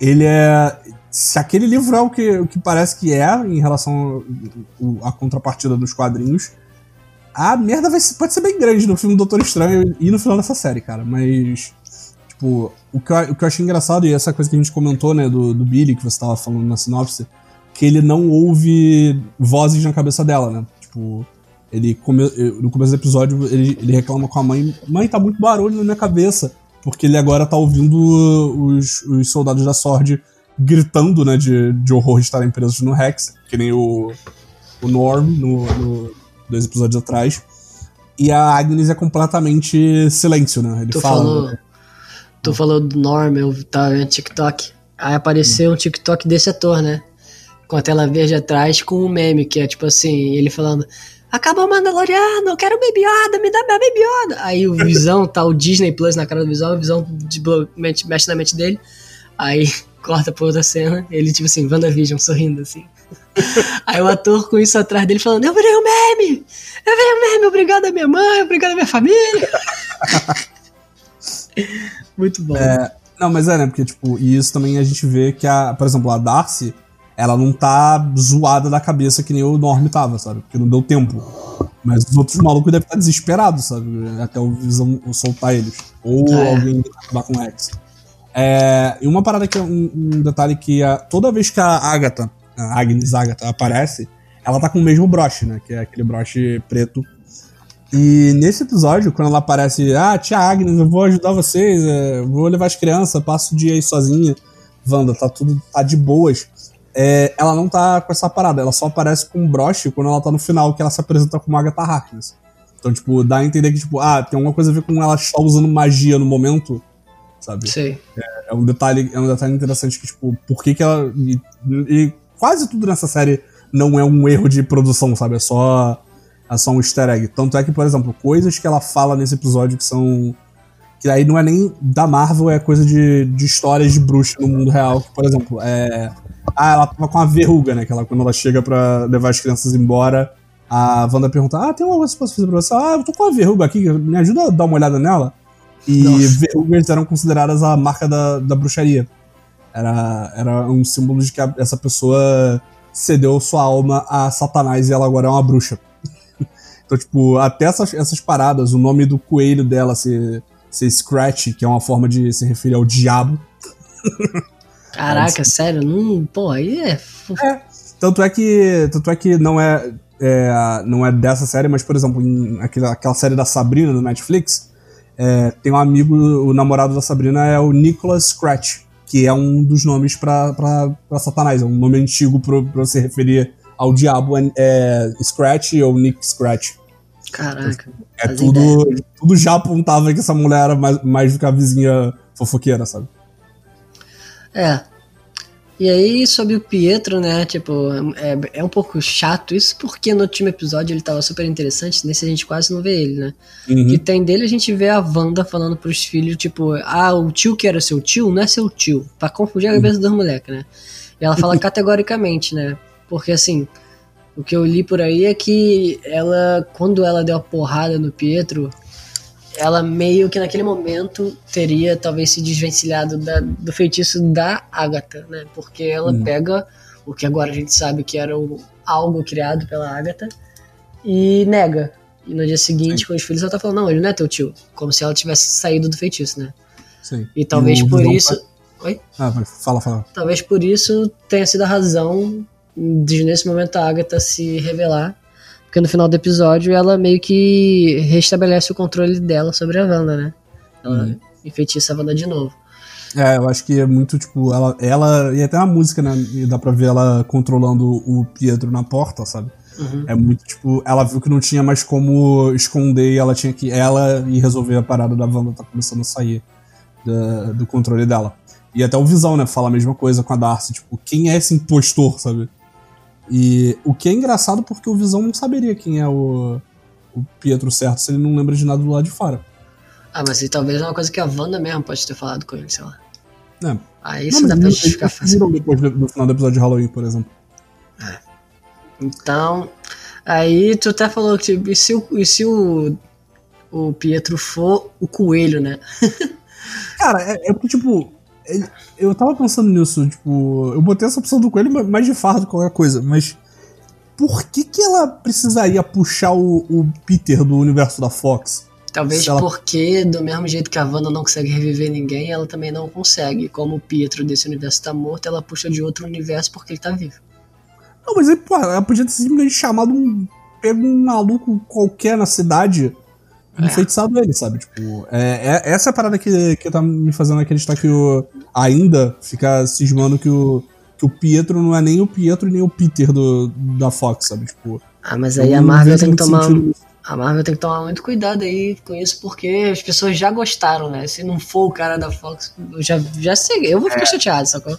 Ele é. Se aquele livro é o que, o que parece que é em relação à contrapartida dos quadrinhos, a merda vai, pode ser bem grande no filme Doutor Estranho e no final dessa série, cara. Mas Tipo, o que, eu, o que eu achei engraçado, e essa coisa que a gente comentou, né, do, do Billy, que você tava falando na sinopse, que ele não ouve vozes na cabeça dela, né? Tipo, ele come, no começo do episódio ele, ele reclama com a mãe: Mãe, tá muito barulho na minha cabeça. Porque ele agora tá ouvindo os, os soldados da Sword gritando, né, de, de horror de estarem presos no Rex, que nem o, o Norm no, no dois episódios atrás. E a Agnes é completamente silêncio, né? Ele tu fala. Falou, né? Tu falou do Norm, eu tava vendo TikTok. Aí apareceu um TikTok desse ator, né? Com a tela verde atrás, com um meme, que é tipo assim, ele falando. Acabou o Mandaloriano, eu quero Baby Yoda, me dá minha Baby Yoda. Aí o Visão, tá o Disney Plus na cara do Visão, o Visão mexe na mente dele. Aí corta pra outra cena, ele tipo assim, WandaVision, sorrindo assim. Aí o ator com isso atrás dele falando, eu virei um meme! Eu virei um meme, obrigado a minha mãe, obrigado a minha família. Muito bom. É, não, mas é, né? Porque, tipo, e isso também a gente vê que, a, por exemplo, a Darcy, ela não tá zoada da cabeça que nem o Norm tava, sabe? Porque não deu tempo. Mas os outros malucos devem estar desesperados, sabe? Até o Visão soltar eles. Ou é. alguém acabar com o X. É, e uma parada que é um, um detalhe que a, toda vez que a Agatha, a Agnes Agatha, aparece, ela tá com o mesmo broche, né? Que é aquele broche preto e nesse episódio, quando ela aparece, ah, tia Agnes, eu vou ajudar vocês, é, vou levar as crianças, passo o dia aí sozinha. Wanda, tá tudo, tá de boas. É, ela não tá com essa parada, ela só aparece com um broche quando ela tá no final, que ela se apresenta com Agatha Harkness. Então, tipo, dá a entender que, tipo, ah, tem alguma coisa a ver com ela estar usando magia no momento, sabe? Sei. É, é, um detalhe, é um detalhe interessante que, tipo, por que que ela... E, e quase tudo nessa série não é um erro de produção, sabe? É só é só um easter egg. Tanto é que, por exemplo, coisas que ela fala nesse episódio que são. Que aí não é nem da Marvel, é coisa de, de histórias de bruxa no mundo real. Por exemplo, é. Ah, ela tava com uma verruga, né? Que ela, quando ela chega para levar as crianças embora, a Wanda pergunta: Ah, tem uma coisa que eu posso fazer pra você? Ah, eu tô com uma verruga aqui, me ajuda a dar uma olhada nela. E Nossa. verrugas eram consideradas a marca da, da bruxaria. Era, era um símbolo de que a, essa pessoa cedeu sua alma a Satanás e ela agora é uma bruxa. Então, tipo, até essas, essas paradas, o nome do coelho dela ser, ser Scratch, que é uma forma de se referir ao diabo. Caraca, sério? Não, pô, aí é... é. Tanto é que. Tanto é que não é. é, não é dessa série, mas, por exemplo, em aquela, aquela série da Sabrina no Netflix, é, tem um amigo, o namorado da Sabrina é o Nicholas Scratch, que é um dos nomes pra Satanás, é um nome antigo pra, pra se referir ao diabo, é, é Scratch ou Nick Scratch. Caraca. É tudo, tudo já apontava que essa mulher era mais, mais do que a vizinha fofoqueira, sabe? É. E aí, sobre o Pietro, né? Tipo, é, é um pouco chato isso, porque no último episódio ele tava super interessante, nesse a gente quase não vê ele, né? Uhum. Que tem dele a gente vê a Wanda falando pros filhos, tipo, ah, o tio que era seu tio não é seu tio. Pra confundir a cabeça dos moleques, né? E ela fala categoricamente, né? Porque assim, o que eu li por aí é que ela, quando ela deu a porrada no Pietro, ela meio que naquele momento teria talvez se desvencilhado da, do feitiço da Agatha, né? Porque ela Hum. pega o que agora a gente sabe que era o, algo criado pela Agatha e nega. E no dia seguinte, com os filhos, ela tá falando, não, ele não é teu tio. Como se ela tivesse saído do feitiço, né? Sim. E talvez E por isso. Oi? Ah, fala, fala. Talvez por isso tenha sido a razão de nesse momento a Agatha se revelar. Porque no final do episódio ela meio que restabelece o controle dela sobre a Wanda, né? Ela Uhum. enfeitiça a Wanda de novo. É, eu acho que é muito, tipo, ela, ela. E até uma música, né? E dá pra ver ela controlando o Pietro na porta, sabe? Uhum. É muito, tipo, ela viu que não tinha mais como esconder e ela tinha que. Ela e resolver a parada da Wanda tá começando a sair da- do controle dela. E até o Visão, né? Fala a mesma coisa com a Darcy, tipo, quem é esse impostor, sabe? E o que é engraçado porque o Visão não saberia quem é o, o Pietro certo se ele não lembra de nada do lado de fora. Ah, mas e talvez é uma coisa que a Wanda mesmo pode ter falado com ele, sei lá. É. Aí Não, isso mas dá pra justificar fácil. depois do, do final do episódio de Halloween, por exemplo. Então, aí tu até falou que tipo, e se o, e se o, o Pietro for o coelho, né? Cara, é, é porque, tipo, eu tava pensando nisso, tipo, eu botei essa opção do coelho ma- mais de fardo que qualquer coisa, mas por que que ela precisaria puxar o, o Peter do universo da Fox? Talvez ela- porque, do mesmo jeito que a Wanda não consegue reviver ninguém, ela também não consegue. Como o Pietro desse universo tá morto, ela puxa de outro universo porque ele tá vivo. Não, mas aí, porra, ela podia ter simplesmente chamado um. Pego um maluco qualquer na cidade. Enfeitiçado ele, sabe? Tipo, é, é- essa é a parada que, que tá me fazendo acreditar que o. Ainda ficar cismando que o. Que o Pietro não é nem o Pietro nem o Peter do, da Fox, sabe? Tipo. Ah, mas eu aí a Marvel tem que tomar. sentido. A Marvel tem que tomar muito cuidado aí com isso, porque as pessoas já gostaram, né? Se não for o cara da Fox, eu já, já sei. Eu vou ficar chateado, sacou?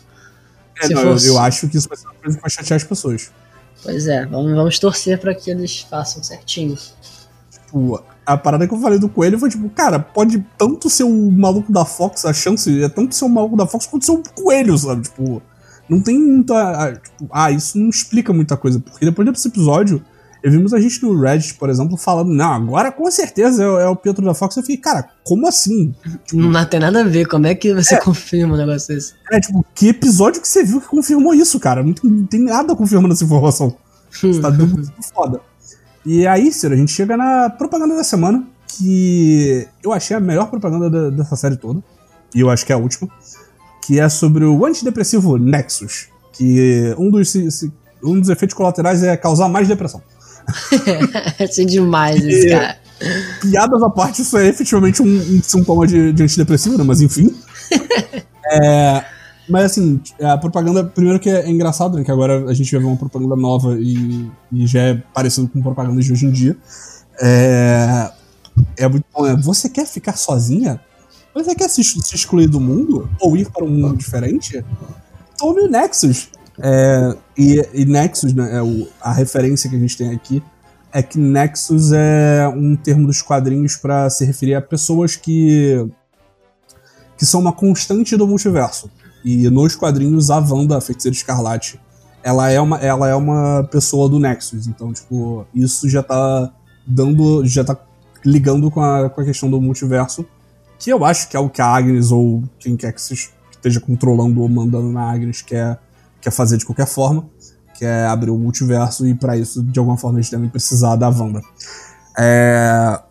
É, Se não, eu, fosse- eu acho que isso vai ser uma coisa que vai chatear as pessoas. Pois é, vamos, vamos torcer pra que eles façam certinho. Tipo, a parada que eu falei do coelho foi tipo, cara, pode tanto ser o maluco da Fox, a chance é tanto ser o maluco da Fox quanto ser o coelho, sabe? Tipo, não tem muita. ah, Tipo, ah, isso não explica muita coisa. Porque depois desse episódio, eu vi muita gente no Reddit, por exemplo, falando, não, agora com certeza é, o- é o Pietro da Fox. Eu fiquei, cara, como assim? Não tem nada a ver, como é que você É. confirma um negócio desse? É, tipo, que episódio que você viu que confirmou isso, cara? Não tem, não tem nada confirmando essa informação. Você tá dando foda. E aí, Ciro, a gente chega na propaganda da semana, que eu achei a melhor propaganda da- dessa série toda. E eu acho que é a última. Que é sobre o antidepressivo Nexus. Que um dos, um dos efeitos colaterais é causar mais depressão. Achei demais esse É. cara. Piadas à parte, isso é efetivamente um, um sintoma de, de antidepressivo, né? Mas enfim. É, mas assim, a propaganda, primeiro que é engraçado, né? Que agora a gente vai ver uma propaganda nova e, e já é parecido com propagandas de hoje em dia. É, é muito bom. né? Você quer ficar sozinha? Você quer se, se excluir do mundo? Ou ir para um mundo diferente? Tome o Nexus. É, e, e Nexus, né, é o- a referência que a gente tem aqui, é que Nexus é um termo dos quadrinhos para se referir a pessoas que que são uma constante do multiverso. E nos quadrinhos a Wanda, Feiticeira Escarlate, ela é uma ela é uma pessoa do Nexus, então tipo, isso já tá dando já tá ligando com a, com a questão do multiverso, que eu acho que é o que a Agnes ou quem quer que esteja controlando ou mandando na Agnes quer quer fazer de qualquer forma, que é abrir o multiverso e para isso de alguma forma eles devem precisar da Wanda. É...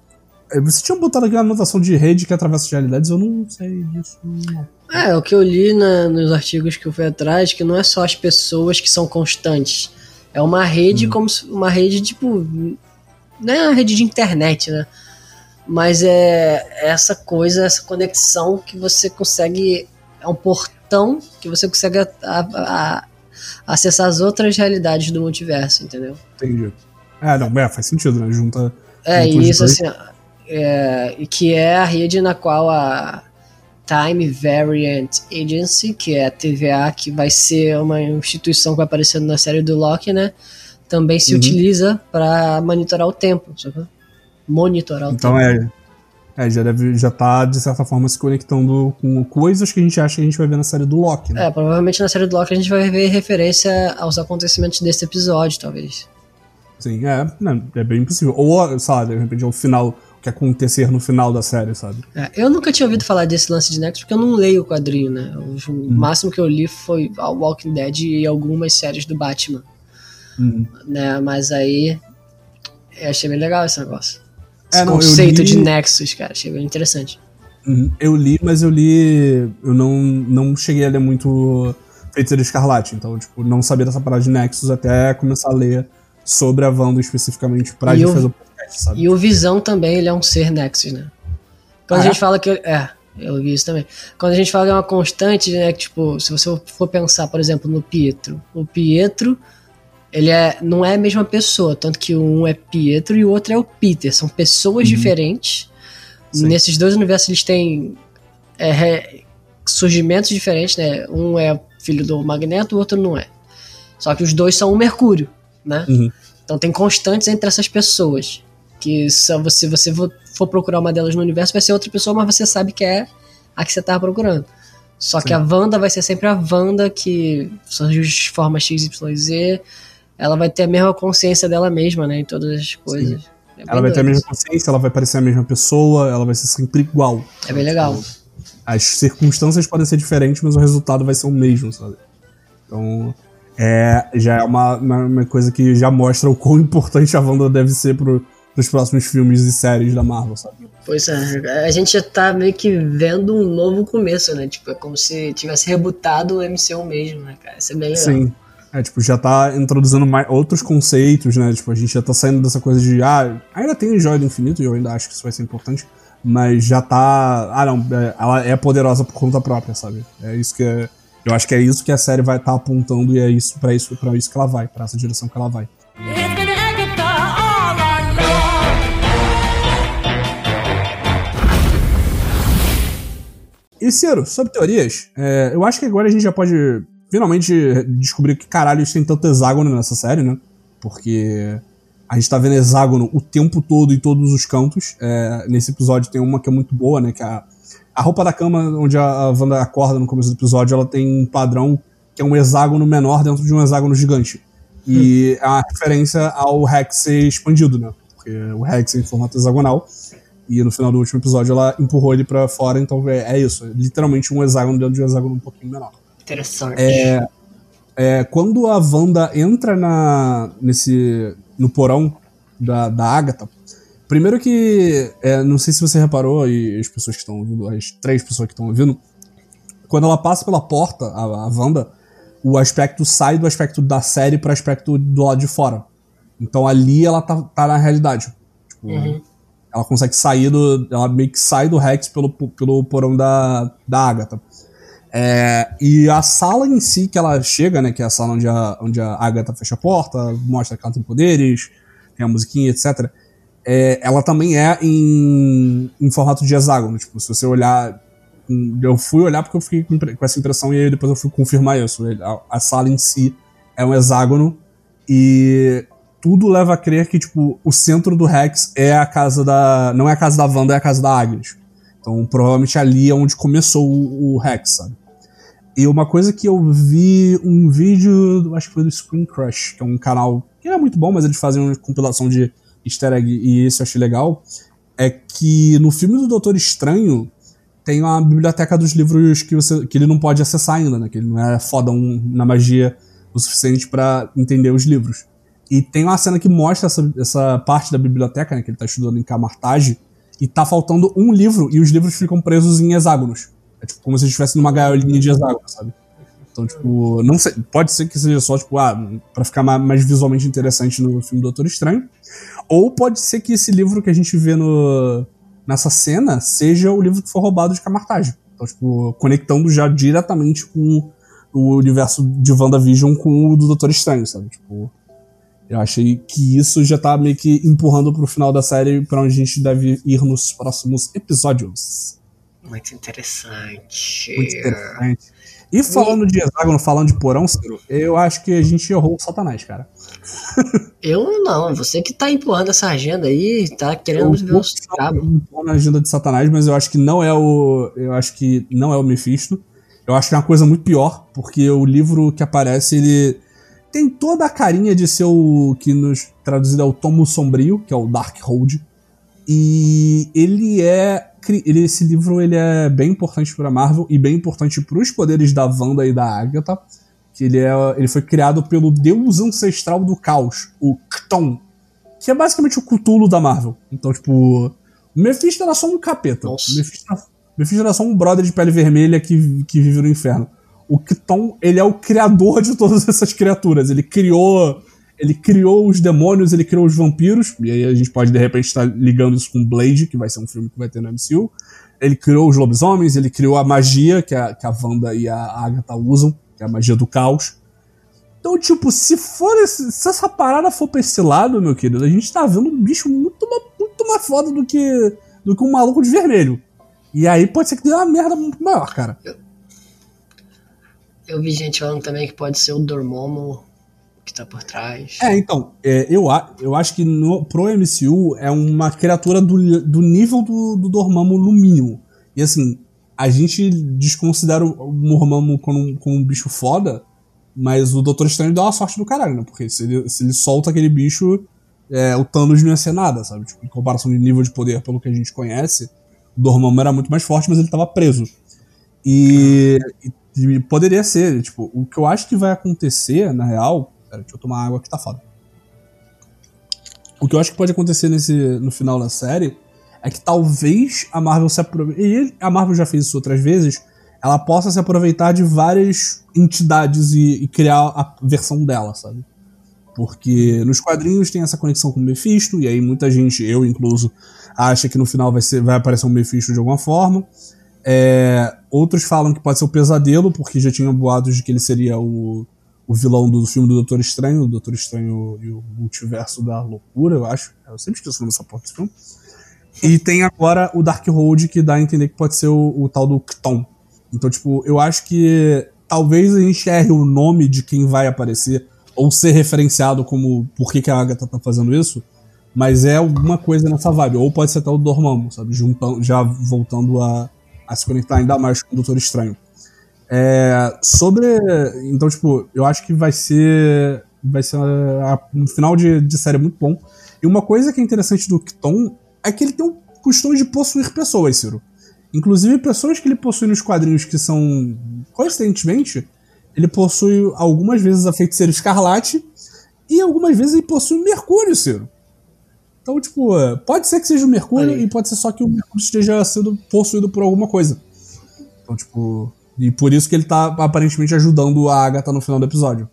Você tinha botado aqui uma anotação de rede que atravessa realidades, eu não sei disso. Não. É, o que eu li na- nos artigos que eu fui atrás, que não é só as pessoas que são constantes. É uma rede hum. como uma rede tipo. Não é uma rede de internet, né? Mas é essa coisa, essa conexão que você consegue. É um portão que você consegue a, a, a, acessar as outras realidades do multiverso, entendeu? Entendi. É, não, é, faz sentido, né? Junta. É, e isso assim. É, que é a rede na qual a Time Variant Agency, que é a TVA, que vai ser uma instituição que vai aparecendo na série do Loki, né? Também se uhum. utiliza para monitorar o tempo, sabe? Monitorar o então tempo. Então é, é, já deve já tá de certa forma se conectando com coisas que a gente acha que a gente vai ver na série do Loki, né? É, provavelmente na série do Loki a gente vai ver referência aos acontecimentos desse episódio, talvez. Sim, é, né, é bem possível. Ou, sabe, de repente, ao final que acontecer no final da série, sabe? É, eu nunca tinha ouvido falar desse lance de Nexus porque eu não leio o quadrinho, né? O hum. máximo que eu li foi a Walking Dead e algumas séries do Batman. Hum. Né? Mas aí eu achei bem legal esse negócio. Esse é, não, conceito li... de Nexus, cara, achei bem interessante. Uhum. Eu li, mas eu li. Eu não, não cheguei a ler muito Feiticeiro Escarlate, então, tipo, não sabia dessa parada de Nexus até começar a ler sobre a Wanda especificamente pra e gente fazer o sabe? E o Visão também, ele é um ser Nexus, né? Quando ah, a gente é? fala que. É, eu vi isso também. Quando a gente fala que é uma constante, né? Que, tipo, se você for pensar, por exemplo, no Pietro. O Pietro, ele é, não é a mesma pessoa. Tanto que um é Pietro e o outro é o Peter. São pessoas uhum. diferentes. Sim. Nesses dois universos eles têm é, surgimentos diferentes, né? Um é filho do Magneto, o outro não é. Só que os dois são o Mercúrio, né? Uhum. Então tem constantes entre essas pessoas. Que se você, você for procurar uma delas no universo, vai ser outra pessoa, mas você sabe que é a que você tava procurando. Só Sim. que a Wanda vai ser sempre a Wanda que surgiu de forma XYZ. Ela vai ter a mesma consciência dela mesma, né? Em todas as coisas. É ela vai ter a mesma consciência, ela vai parecer a mesma pessoa, ela vai ser sempre igual. É bem legal. As circunstâncias podem ser diferentes, mas o resultado vai ser o mesmo, sabe? Então, é, já é uma, uma, uma coisa que já mostra o quão importante a Wanda deve ser pro, dos próximos filmes e séries da Marvel, sabe? Pois é, a gente já tá meio que vendo um novo começo, né? Tipo, é como se tivesse rebutado o MCU mesmo, né, cara? Isso é bem legal. Sim. É, tipo, já tá introduzindo mais outros conceitos, né? Tipo, a gente já tá saindo dessa coisa de, ah, ainda tem Joia do Infinito, e eu ainda acho que isso vai ser importante, mas já tá. Ah, não, é, ela é poderosa por conta própria, sabe? É isso que é. Eu acho que é isso que a série vai estar tá apontando e é isso para isso, pra isso que ela vai, para essa direção que ela vai. E Ciro, sobre teorias, é, eu acho que agora a gente já pode finalmente descobrir que caralho tem tanto hexágono nessa série, né? Porque a gente tá vendo hexágono o tempo todo em todos os cantos. É, nesse episódio tem uma que é muito boa, né? Que é a, a roupa da cama onde a Wanda acorda no começo do episódio, ela tem um padrão que é um hexágono menor dentro de um hexágono gigante. E hum. é uma referência ao Rex ser expandido, né? Porque o Rex é em formato hexagonal. E no final do último episódio ela empurrou ele para fora, então é, é isso. É literalmente um hexágono dentro de um hexágono um pouquinho menor. Interessante. É, é, quando a Wanda entra na, nesse, no porão da, da Agatha, primeiro que. É, não sei se você reparou, e as pessoas que estão ouvindo, as três pessoas que estão ouvindo, quando ela passa pela porta, a, a Wanda, o aspecto sai do aspecto da série para aspecto do lado de fora. Então ali ela tá, tá na realidade. Tipo, uhum. Ela consegue sair do. Ela meio que sai do Rex pelo, pelo porão da, da Agatha. É, e a sala em si que ela chega, né? Que é a sala onde a, onde a Agatha fecha a porta, mostra que ela tem poderes, tem a musiquinha, etc. É, ela também é em, em formato de hexágono. Tipo, se você olhar. Eu fui olhar porque eu fiquei com essa impressão e aí depois eu fui confirmar isso. A, a sala em si é um hexágono e tudo leva a crer que, tipo, o centro do Rex é a casa da. Não é a casa da Wanda, é a casa da Agnes. Então, provavelmente ali é onde começou o, Rex, sabe? E uma coisa que eu vi um vídeo, acho que foi do Screen Crush, que é um canal que não é muito bom, mas eles fazem uma compilação de easter egg e esse eu achei legal, é que no filme do Doutor Estranho tem uma biblioteca dos livros que, você, que ele não pode acessar ainda, né? Que ele não é fodão na magia o suficiente para entender os livros. E tem uma cena que mostra essa, essa parte da biblioteca, né, que ele tá estudando em Camartage, e tá faltando um livro, e os livros ficam presos em hexágonos. É tipo como se estivesse numa gaiolinha de hexágonos, sabe? Então, tipo, não sei, pode ser que seja só, tipo, ah, pra ficar mais visualmente interessante no filme Doutor Estranho. Ou pode ser que esse livro que a gente vê no, nessa cena seja o livro que foi roubado de Camartage. Então, tipo, conectando já diretamente com o universo de WandaVision com o do Doutor Estranho, sabe? Tipo, eu achei que isso já tá meio que empurrando pro final da série para onde a gente deve ir nos próximos episódios. Muito interessante. Muito interessante. E falando de hexágono, falando de porão, Ciro, eu acho que a gente errou o Satanás, cara. Eu não, você que tá empurrando essa agenda aí, tá querendo ver os cabos. na agenda de Satanás, mas eu acho que não é o. Eu acho que não é o Mephisto. Eu acho que é uma coisa muito pior, porque o livro que aparece, ele tem toda a carinha de ser o que nos traduzido é o Tomo Sombrio, que é o Dark Hold. E ele é ele, esse livro ele é bem importante para Marvel e bem importante para os poderes da Wanda e da Agatha, que ele é ele foi criado pelo deus ancestral do caos, o Kton, que é basicamente o Cthulhu da Marvel. Então, tipo, o Mephisto era só um capeta. Nossa. O Mephisto, Mephisto era só um brother de pele vermelha que, que vive no inferno o Kton, ele é o criador de todas essas criaturas. Ele criou, ele criou os demônios, ele criou os vampiros, e aí a gente pode de repente estar ligando isso com Blade, que vai ser um filme que vai ter no MCU. Ele criou os lobisomens, ele criou a magia que a, que a Wanda e a Agatha usam, que é a magia do caos. Então, tipo, se for esse, se essa parada for pra esse lado, meu querido, a gente tá vendo um bicho muito, muito mais foda do que, do que um maluco de vermelho. E aí pode ser que dê uma merda muito maior, cara. Eu vi gente falando também que pode ser o Dormomo que tá por trás. É, então, é, eu, eu acho que no, pro MCU é uma criatura do, do nível do, do Dormammu no mínimo. E assim, a gente desconsidera o Dormammu como, como um bicho foda, mas o Doutor Estranho dá uma sorte do caralho, né? Porque se ele, se ele solta aquele bicho, é, o Thanos não ia ser nada, sabe? Tipo, em comparação de nível de poder pelo que a gente conhece, o Dormammu era muito mais forte, mas ele tava preso. E, e poderia ser, tipo, o que eu acho que vai acontecer, na real. Pera, deixa eu tomar água que tá foda. O que eu acho que pode acontecer nesse, no final da série é que talvez a Marvel se aproveite. E a Marvel já fez isso outras vezes. Ela possa se aproveitar de várias entidades e, e criar a versão dela, sabe? Porque nos quadrinhos tem essa conexão com o Mephisto, e aí muita gente, eu incluso, acha que no final vai, ser, vai aparecer um Mephisto de alguma forma. É, outros falam que pode ser o Pesadelo, porque já tinham boatos de que ele seria o, o vilão do filme do Doutor Estranho, o Doutor Estranho e o Multiverso da Loucura, eu acho. Eu sempre esqueço o nome dessa porra desse filme. E tem agora o Dark Road, que dá a entender que pode ser o, o tal do Kton. Então, tipo, eu acho que talvez a gente erre o nome de quem vai aparecer, ou ser referenciado como por que, que a Agatha tá fazendo isso, mas é alguma coisa nessa vibe. Ou pode ser até o Dormammu, sabe? Juntando, já voltando a, a se conectar ainda mais com o Doutor Estranho. É, sobre. Então, tipo, eu acho que vai ser. Vai ser um final de, de série muito bom. E uma coisa que é interessante do Kton é que ele tem o costume de possuir pessoas, Ciro. Inclusive, pessoas que ele possui nos quadrinhos que são. Coincidentemente, ele possui algumas vezes a feiticeira escarlate e algumas vezes ele possui Mercúrio, Ciro. Então, tipo, pode ser que seja o Mercúrio Aí. e pode ser só que o Mercúrio esteja sendo possuído por alguma coisa. Então, tipo. E por isso que ele tá aparentemente ajudando a Agatha no final do episódio.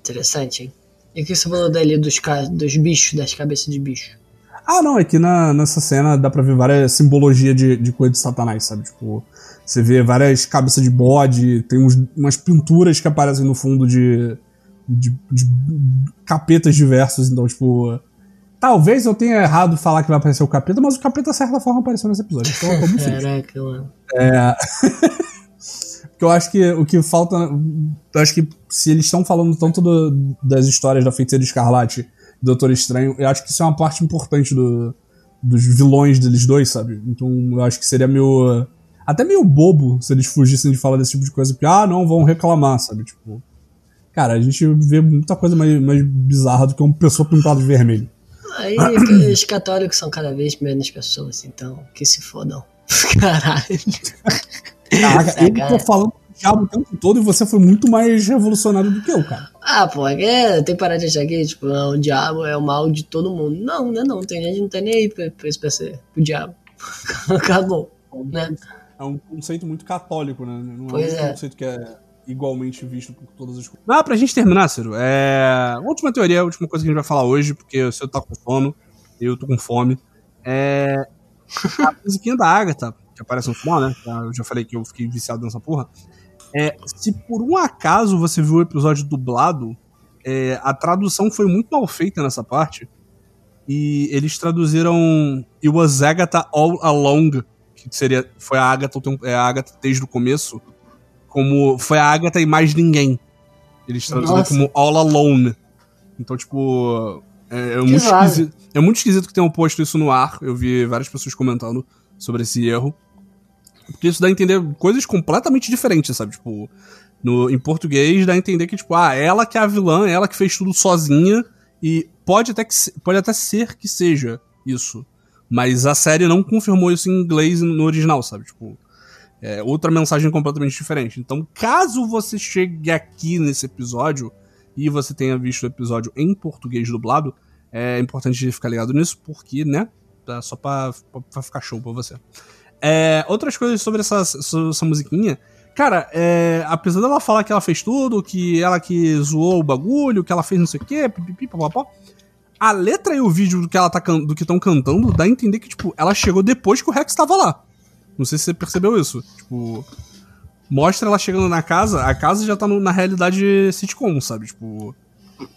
Interessante, hein? E o que você falou dali dos, dos bichos, das cabeças de bicho? Ah, não, é que na, nessa cena dá pra ver várias simbologia de, de coisa de Satanás, sabe? Tipo, você vê várias cabeças de bode, tem uns, umas pinturas que aparecem no fundo de, de, de capetas diversos, então, tipo. Talvez eu tenha errado falar que vai aparecer o capeta, mas o capeta, de certa forma, apareceu nesse episódio. Então eu tô muito feliz. Caraca, mano. É. Porque eu acho que o que falta. Eu acho que se eles estão falando tanto do, das histórias da Feiticeira Escarlate e do Doutor Estranho, eu acho que isso é uma parte importante do, dos vilões deles dois, sabe? Então eu acho que seria meio. Até meio bobo se eles fugissem de falar desse tipo de coisa, porque, ah, não, vão reclamar, sabe? Tipo. Cara, a gente vê muita coisa mais, mais bizarra do que uma pessoa pintada de vermelho. Aí os católicos são cada vez menos pessoas, então que se fodam. Caralho. Caraca, eu tô falando do diabo o tempo todo e você foi muito mais revolucionário do que eu, cara. Ah, pô, é, tem que parar de achar que, tipo, não, o diabo é o mal de todo mundo. Não, né, não, tem gente que não tem nem aí pra, pra esse PC, pro diabo. Acabou, né? é um conceito muito católico, né? Não Pois é um é. conceito que é igualmente visto por todas as coisas. Ah, pra gente terminar, Ciro, é... a última teoria, a última coisa que a gente vai falar hoje, porque o Ciro tá com sono, eu tô com fome, é a musiquinha da Agatha, que aparece no final, né? Eu já falei que eu fiquei viciado nessa porra. É, se por um acaso você viu o episódio dublado, é, a tradução foi muito mal feita nessa parte. E eles traduziram It was Agatha all along, que seria foi a Agatha, é a Agatha desde o começo, como foi a Agatha e mais ninguém. Eles traduziram como all alone. Então, tipo, é, é muito esquisito, é muito esquisito que tenham posto isso no ar. Eu vi várias pessoas comentando sobre esse erro. Porque isso dá a entender coisas completamente diferentes, sabe? Tipo, no, em português dá a entender que, tipo, ah, ela que é a vilã, ela que fez tudo sozinha. E pode até, que, pode até ser que seja isso. Mas a série não confirmou isso em inglês no original, sabe? Tipo, é outra mensagem completamente diferente. Então, caso você chegue aqui nesse episódio e você tenha visto o episódio em português dublado, é importante ficar ligado nisso, porque, né? Só pra, pra, pra ficar show pra você. É, outras coisas sobre essa, essa musiquinha. Cara, é, apesar dela falar que ela fez tudo, que ela que zoou o bagulho, que ela fez não sei o quê, pipipi, papapá, a letra e o vídeo do que ela tá do que estão cantando dá a entender que, tipo, ela chegou depois que o Rex tava lá. Não sei se você percebeu isso. Tipo, mostra ela chegando na casa, a casa já tá no- na realidade sitcom, sabe? Tipo.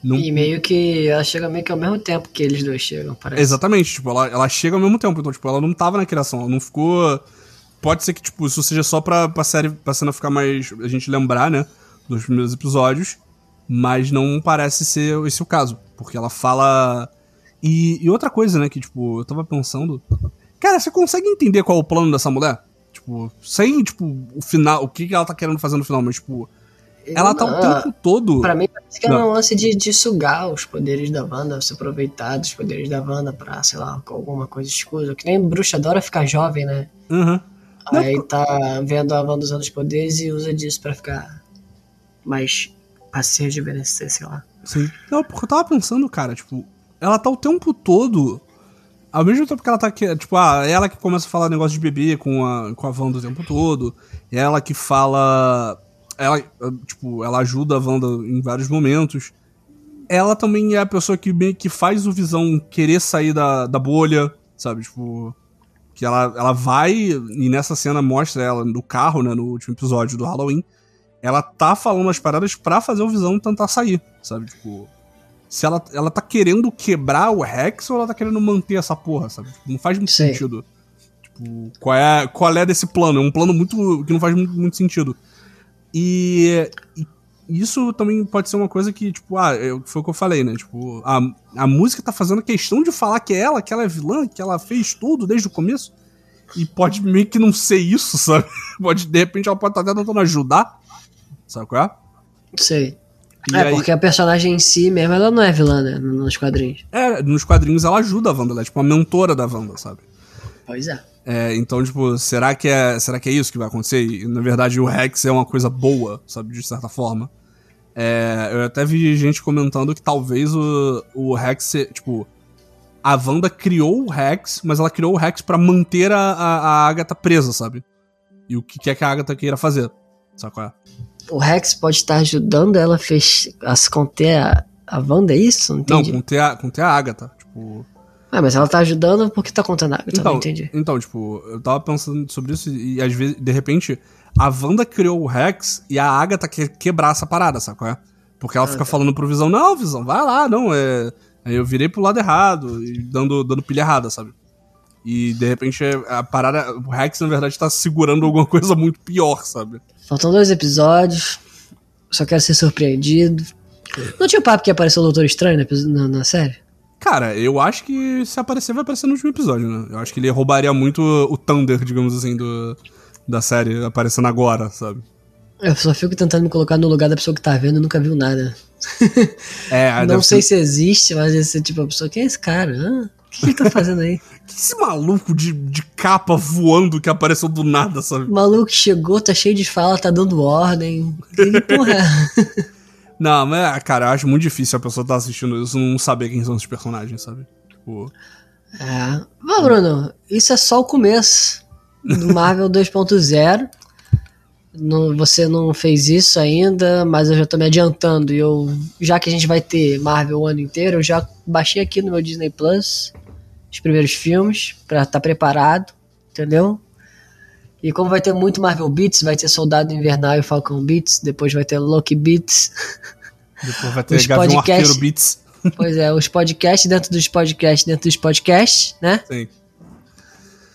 Não, E meio que ela chega meio que ao mesmo tempo que eles dois chegam, parece. Exatamente, tipo, ela, ela chega ao mesmo tempo, então, tipo, ela não tava na criação, ela não ficou. Pode ser que, tipo, isso seja só pra, pra série, pra cena ficar mais. a gente lembrar, né? Dos primeiros episódios, mas não parece ser esse o caso, porque ela fala. E, e outra coisa, né, que, tipo, eu tava pensando. Cara, você consegue entender qual é o plano dessa mulher? Tipo, sem, tipo, o final, o que, ela tá querendo fazer no final, mas, tipo, ela tá o Não, tempo todo. Pra mim, parece que é Não. um lance de, de sugar os poderes da Wanda, se aproveitar dos poderes da Wanda pra, sei lá, com alguma coisa escusa. Que nem bruxa adora ficar jovem, né? Uhum. Não, Aí tá vendo a Wanda usando os poderes e usa disso pra ficar mais. pra se rejuvenescer, sei lá. Sim. Não, porque eu tava pensando, cara, tipo, ela tá o tempo todo. Ao mesmo tempo que ela tá aqui, tipo, ah, ela que começa a falar negócio de bebê com a, com a Wanda o tempo todo. Ela que fala. Ela, tipo, ela ajuda a Wanda em vários momentos. Ela também é a pessoa que meio que faz o Visão querer sair da, da bolha, sabe? Tipo. Que ela, ela vai, e nessa cena mostra ela no carro, né, no último episódio do Halloween. Ela tá falando as paradas pra fazer o Visão tentar sair, sabe? Tipo se ela, ela tá querendo quebrar o Rex ou ela tá querendo manter essa porra, sabe? Tipo, não faz muito Sei. sentido. Tipo, qual é, qual é desse plano? É um plano muito que não faz muito, muito sentido. E, e isso também pode ser uma coisa que, tipo, ah, eu- foi o que eu falei, né? Tipo, a, a música tá fazendo questão de falar que é ela, que ela é vilã, que ela fez tudo desde o começo. E pode meio que não ser isso, sabe? Pode, de repente, ela pode estar até tentando ajudar. Sabe qual é? Sei. E é, aí- porque a personagem em si mesmo, ela não é vilã, né? Nos quadrinhos. É, nos quadrinhos ela ajuda a Wanda, ela é tipo a mentora da Wanda, sabe? Pois é. É, então, tipo, será que é, será que é isso que vai acontecer? E, na verdade, o Rex é uma coisa boa, sabe, de certa forma. É, eu até vi gente comentando que talvez o, o Rex, tipo, a Wanda criou o Rex, mas ela criou o Rex pra manter a, a, a Agatha presa, sabe? E o que quer que a Agatha queira fazer, sabe qual é? O Rex pode estar ajudando ela a, fech... a se conter a, a Wanda, é isso? Não Não, entendi. conter a, conter a Agatha, tipo... Ah, mas ela tá ajudando porque tá contando a Agatha, não Então, entendi. então, tipo, eu tava pensando sobre isso e, e às vezes, de repente, a Wanda criou o Rex e a Agatha quer quebrar essa parada, sabe qual é? Porque ela Ah, fica tá. falando pro Visão, não, Visão, vai lá, não, é... Aí eu virei pro lado errado, e dando, dando pilha errada, sabe? E, de repente, é- a parada... O Rex, na verdade, tá segurando alguma coisa muito pior, sabe? Faltam dois episódios. Só quero ser surpreendido. Não tinha papo que ia aparecer o Doutor Estranho na, na, série? Cara, eu acho que se aparecer, vai aparecer no último episódio, né? Eu acho que ele roubaria muito o Thunder, digamos assim, do, da série, aparecendo agora, sabe? Eu só fico tentando me colocar no lugar da pessoa que tá vendo e nunca viu nada. É, não sei ser- se existe, mas esse tipo a pessoa. Quem é esse cara? Hã? O que ele tá fazendo aí? Que esse maluco de, de capa voando que apareceu do nada, sabe? O maluco chegou, tá cheio de fala, tá dando ordem. Que porra? Não, mas, cara, eu acho muito difícil a pessoa tá assistindo isso não saber quem são os personagens, sabe? Tipo. É. Mas, Bruno, isso é só o começo. do Marvel 2.0. Não, você não fez isso ainda, mas eu já tô me adiantando. E eu, já que a gente vai ter Marvel o ano inteiro, eu já baixei aqui no meu Disney Plus os primeiros filmes pra estar tá preparado, entendeu? E como vai ter muito Marvel Beats, vai ter Soldado Invernal e Falcão Beats, depois vai ter Loki Beats. Depois vai ter Gavião Arqueiro Beats. Pois é, os podcasts dentro dos podcasts dentro dos podcasts, né? Sim.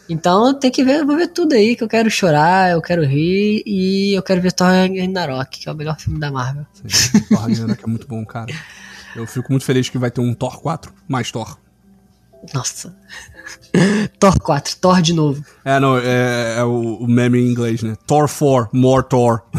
Então tem que ver, vou ver tudo aí, que eu quero chorar, eu quero rir e eu quero ver Thor Ragnarok, que é o melhor filme da Marvel. Sim, Thor Ragnarok é muito bom, cara. Eu fico muito feliz que vai ter um Thor 4 mais Thor. Nossa. Thor 4, Thor de novo. É, não, é, é o, o, meme em inglês, né? Thor 4, more Thor.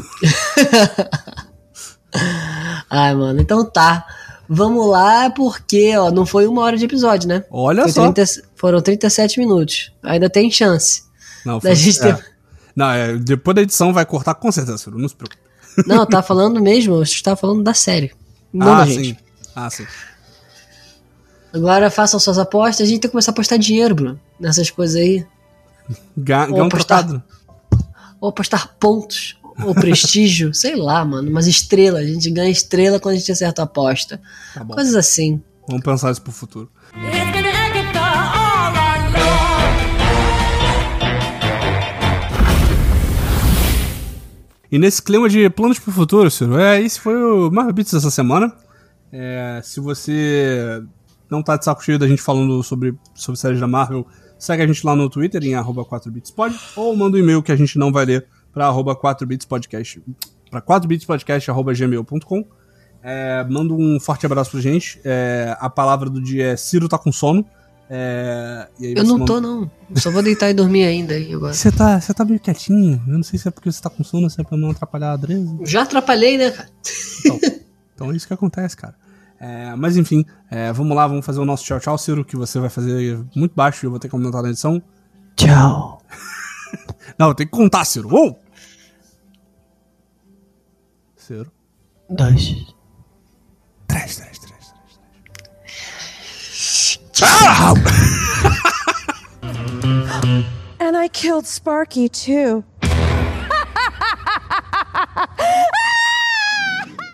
Ai, mano, então tá. Vamos lá, porque, ó, não foi uma hora de episódio, né? Olha foi só. 30, foram 37 minutos. Ainda tem chance. Não, foi, da gente é. ter... Não, é, depois da edição vai cortar com certeza, não se preocupe. Não, tá falando mesmo, eu estava falando da série. Não ah, da gente. sim. Ah, sim. Agora façam suas apostas, a gente tem que começar a apostar dinheiro, Bruno, nessas coisas aí. Ganhar um trocado. Ou apostar pontos, ou prestígio, sei lá, mano, umas estrelas. A gente ganha estrela quando a gente acerta a aposta. Tá Coisas assim. Vamos pensar isso pro futuro. E nesse clima de planos pro futuro, Ciro, é, esse foi o Marvel Beats dessa semana. É, se você não tá de saco cheio da gente falando sobre, sobre séries da Marvel, segue a gente lá no Twitter em 4bitspod ou manda um e-mail que a gente não vai ler para 4bitspodcast para 4bitspodcast@gmail.com. É, manda um forte abraço pra gente. É, a palavra do dia é Ciro tá com sono. É, eu não manda... tô, não. Eu só vou deitar e dormir ainda aí agora. Você tá, você tá meio quietinho. Eu não sei se é porque você tá com sono se é pra não atrapalhar a Adresa. Já atrapalhei, né, cara? Então, então é isso que acontece, cara. É, mas enfim, é, vamos lá, vamos fazer o nosso tchau tchau, Ciro, que você vai fazer muito baixo e eu vou ter que aumentar na edição. Tchau. Não, tem que contar, Ciro. Um. Ciro. Dois. Três, três, três, três. And I killed Sparky too.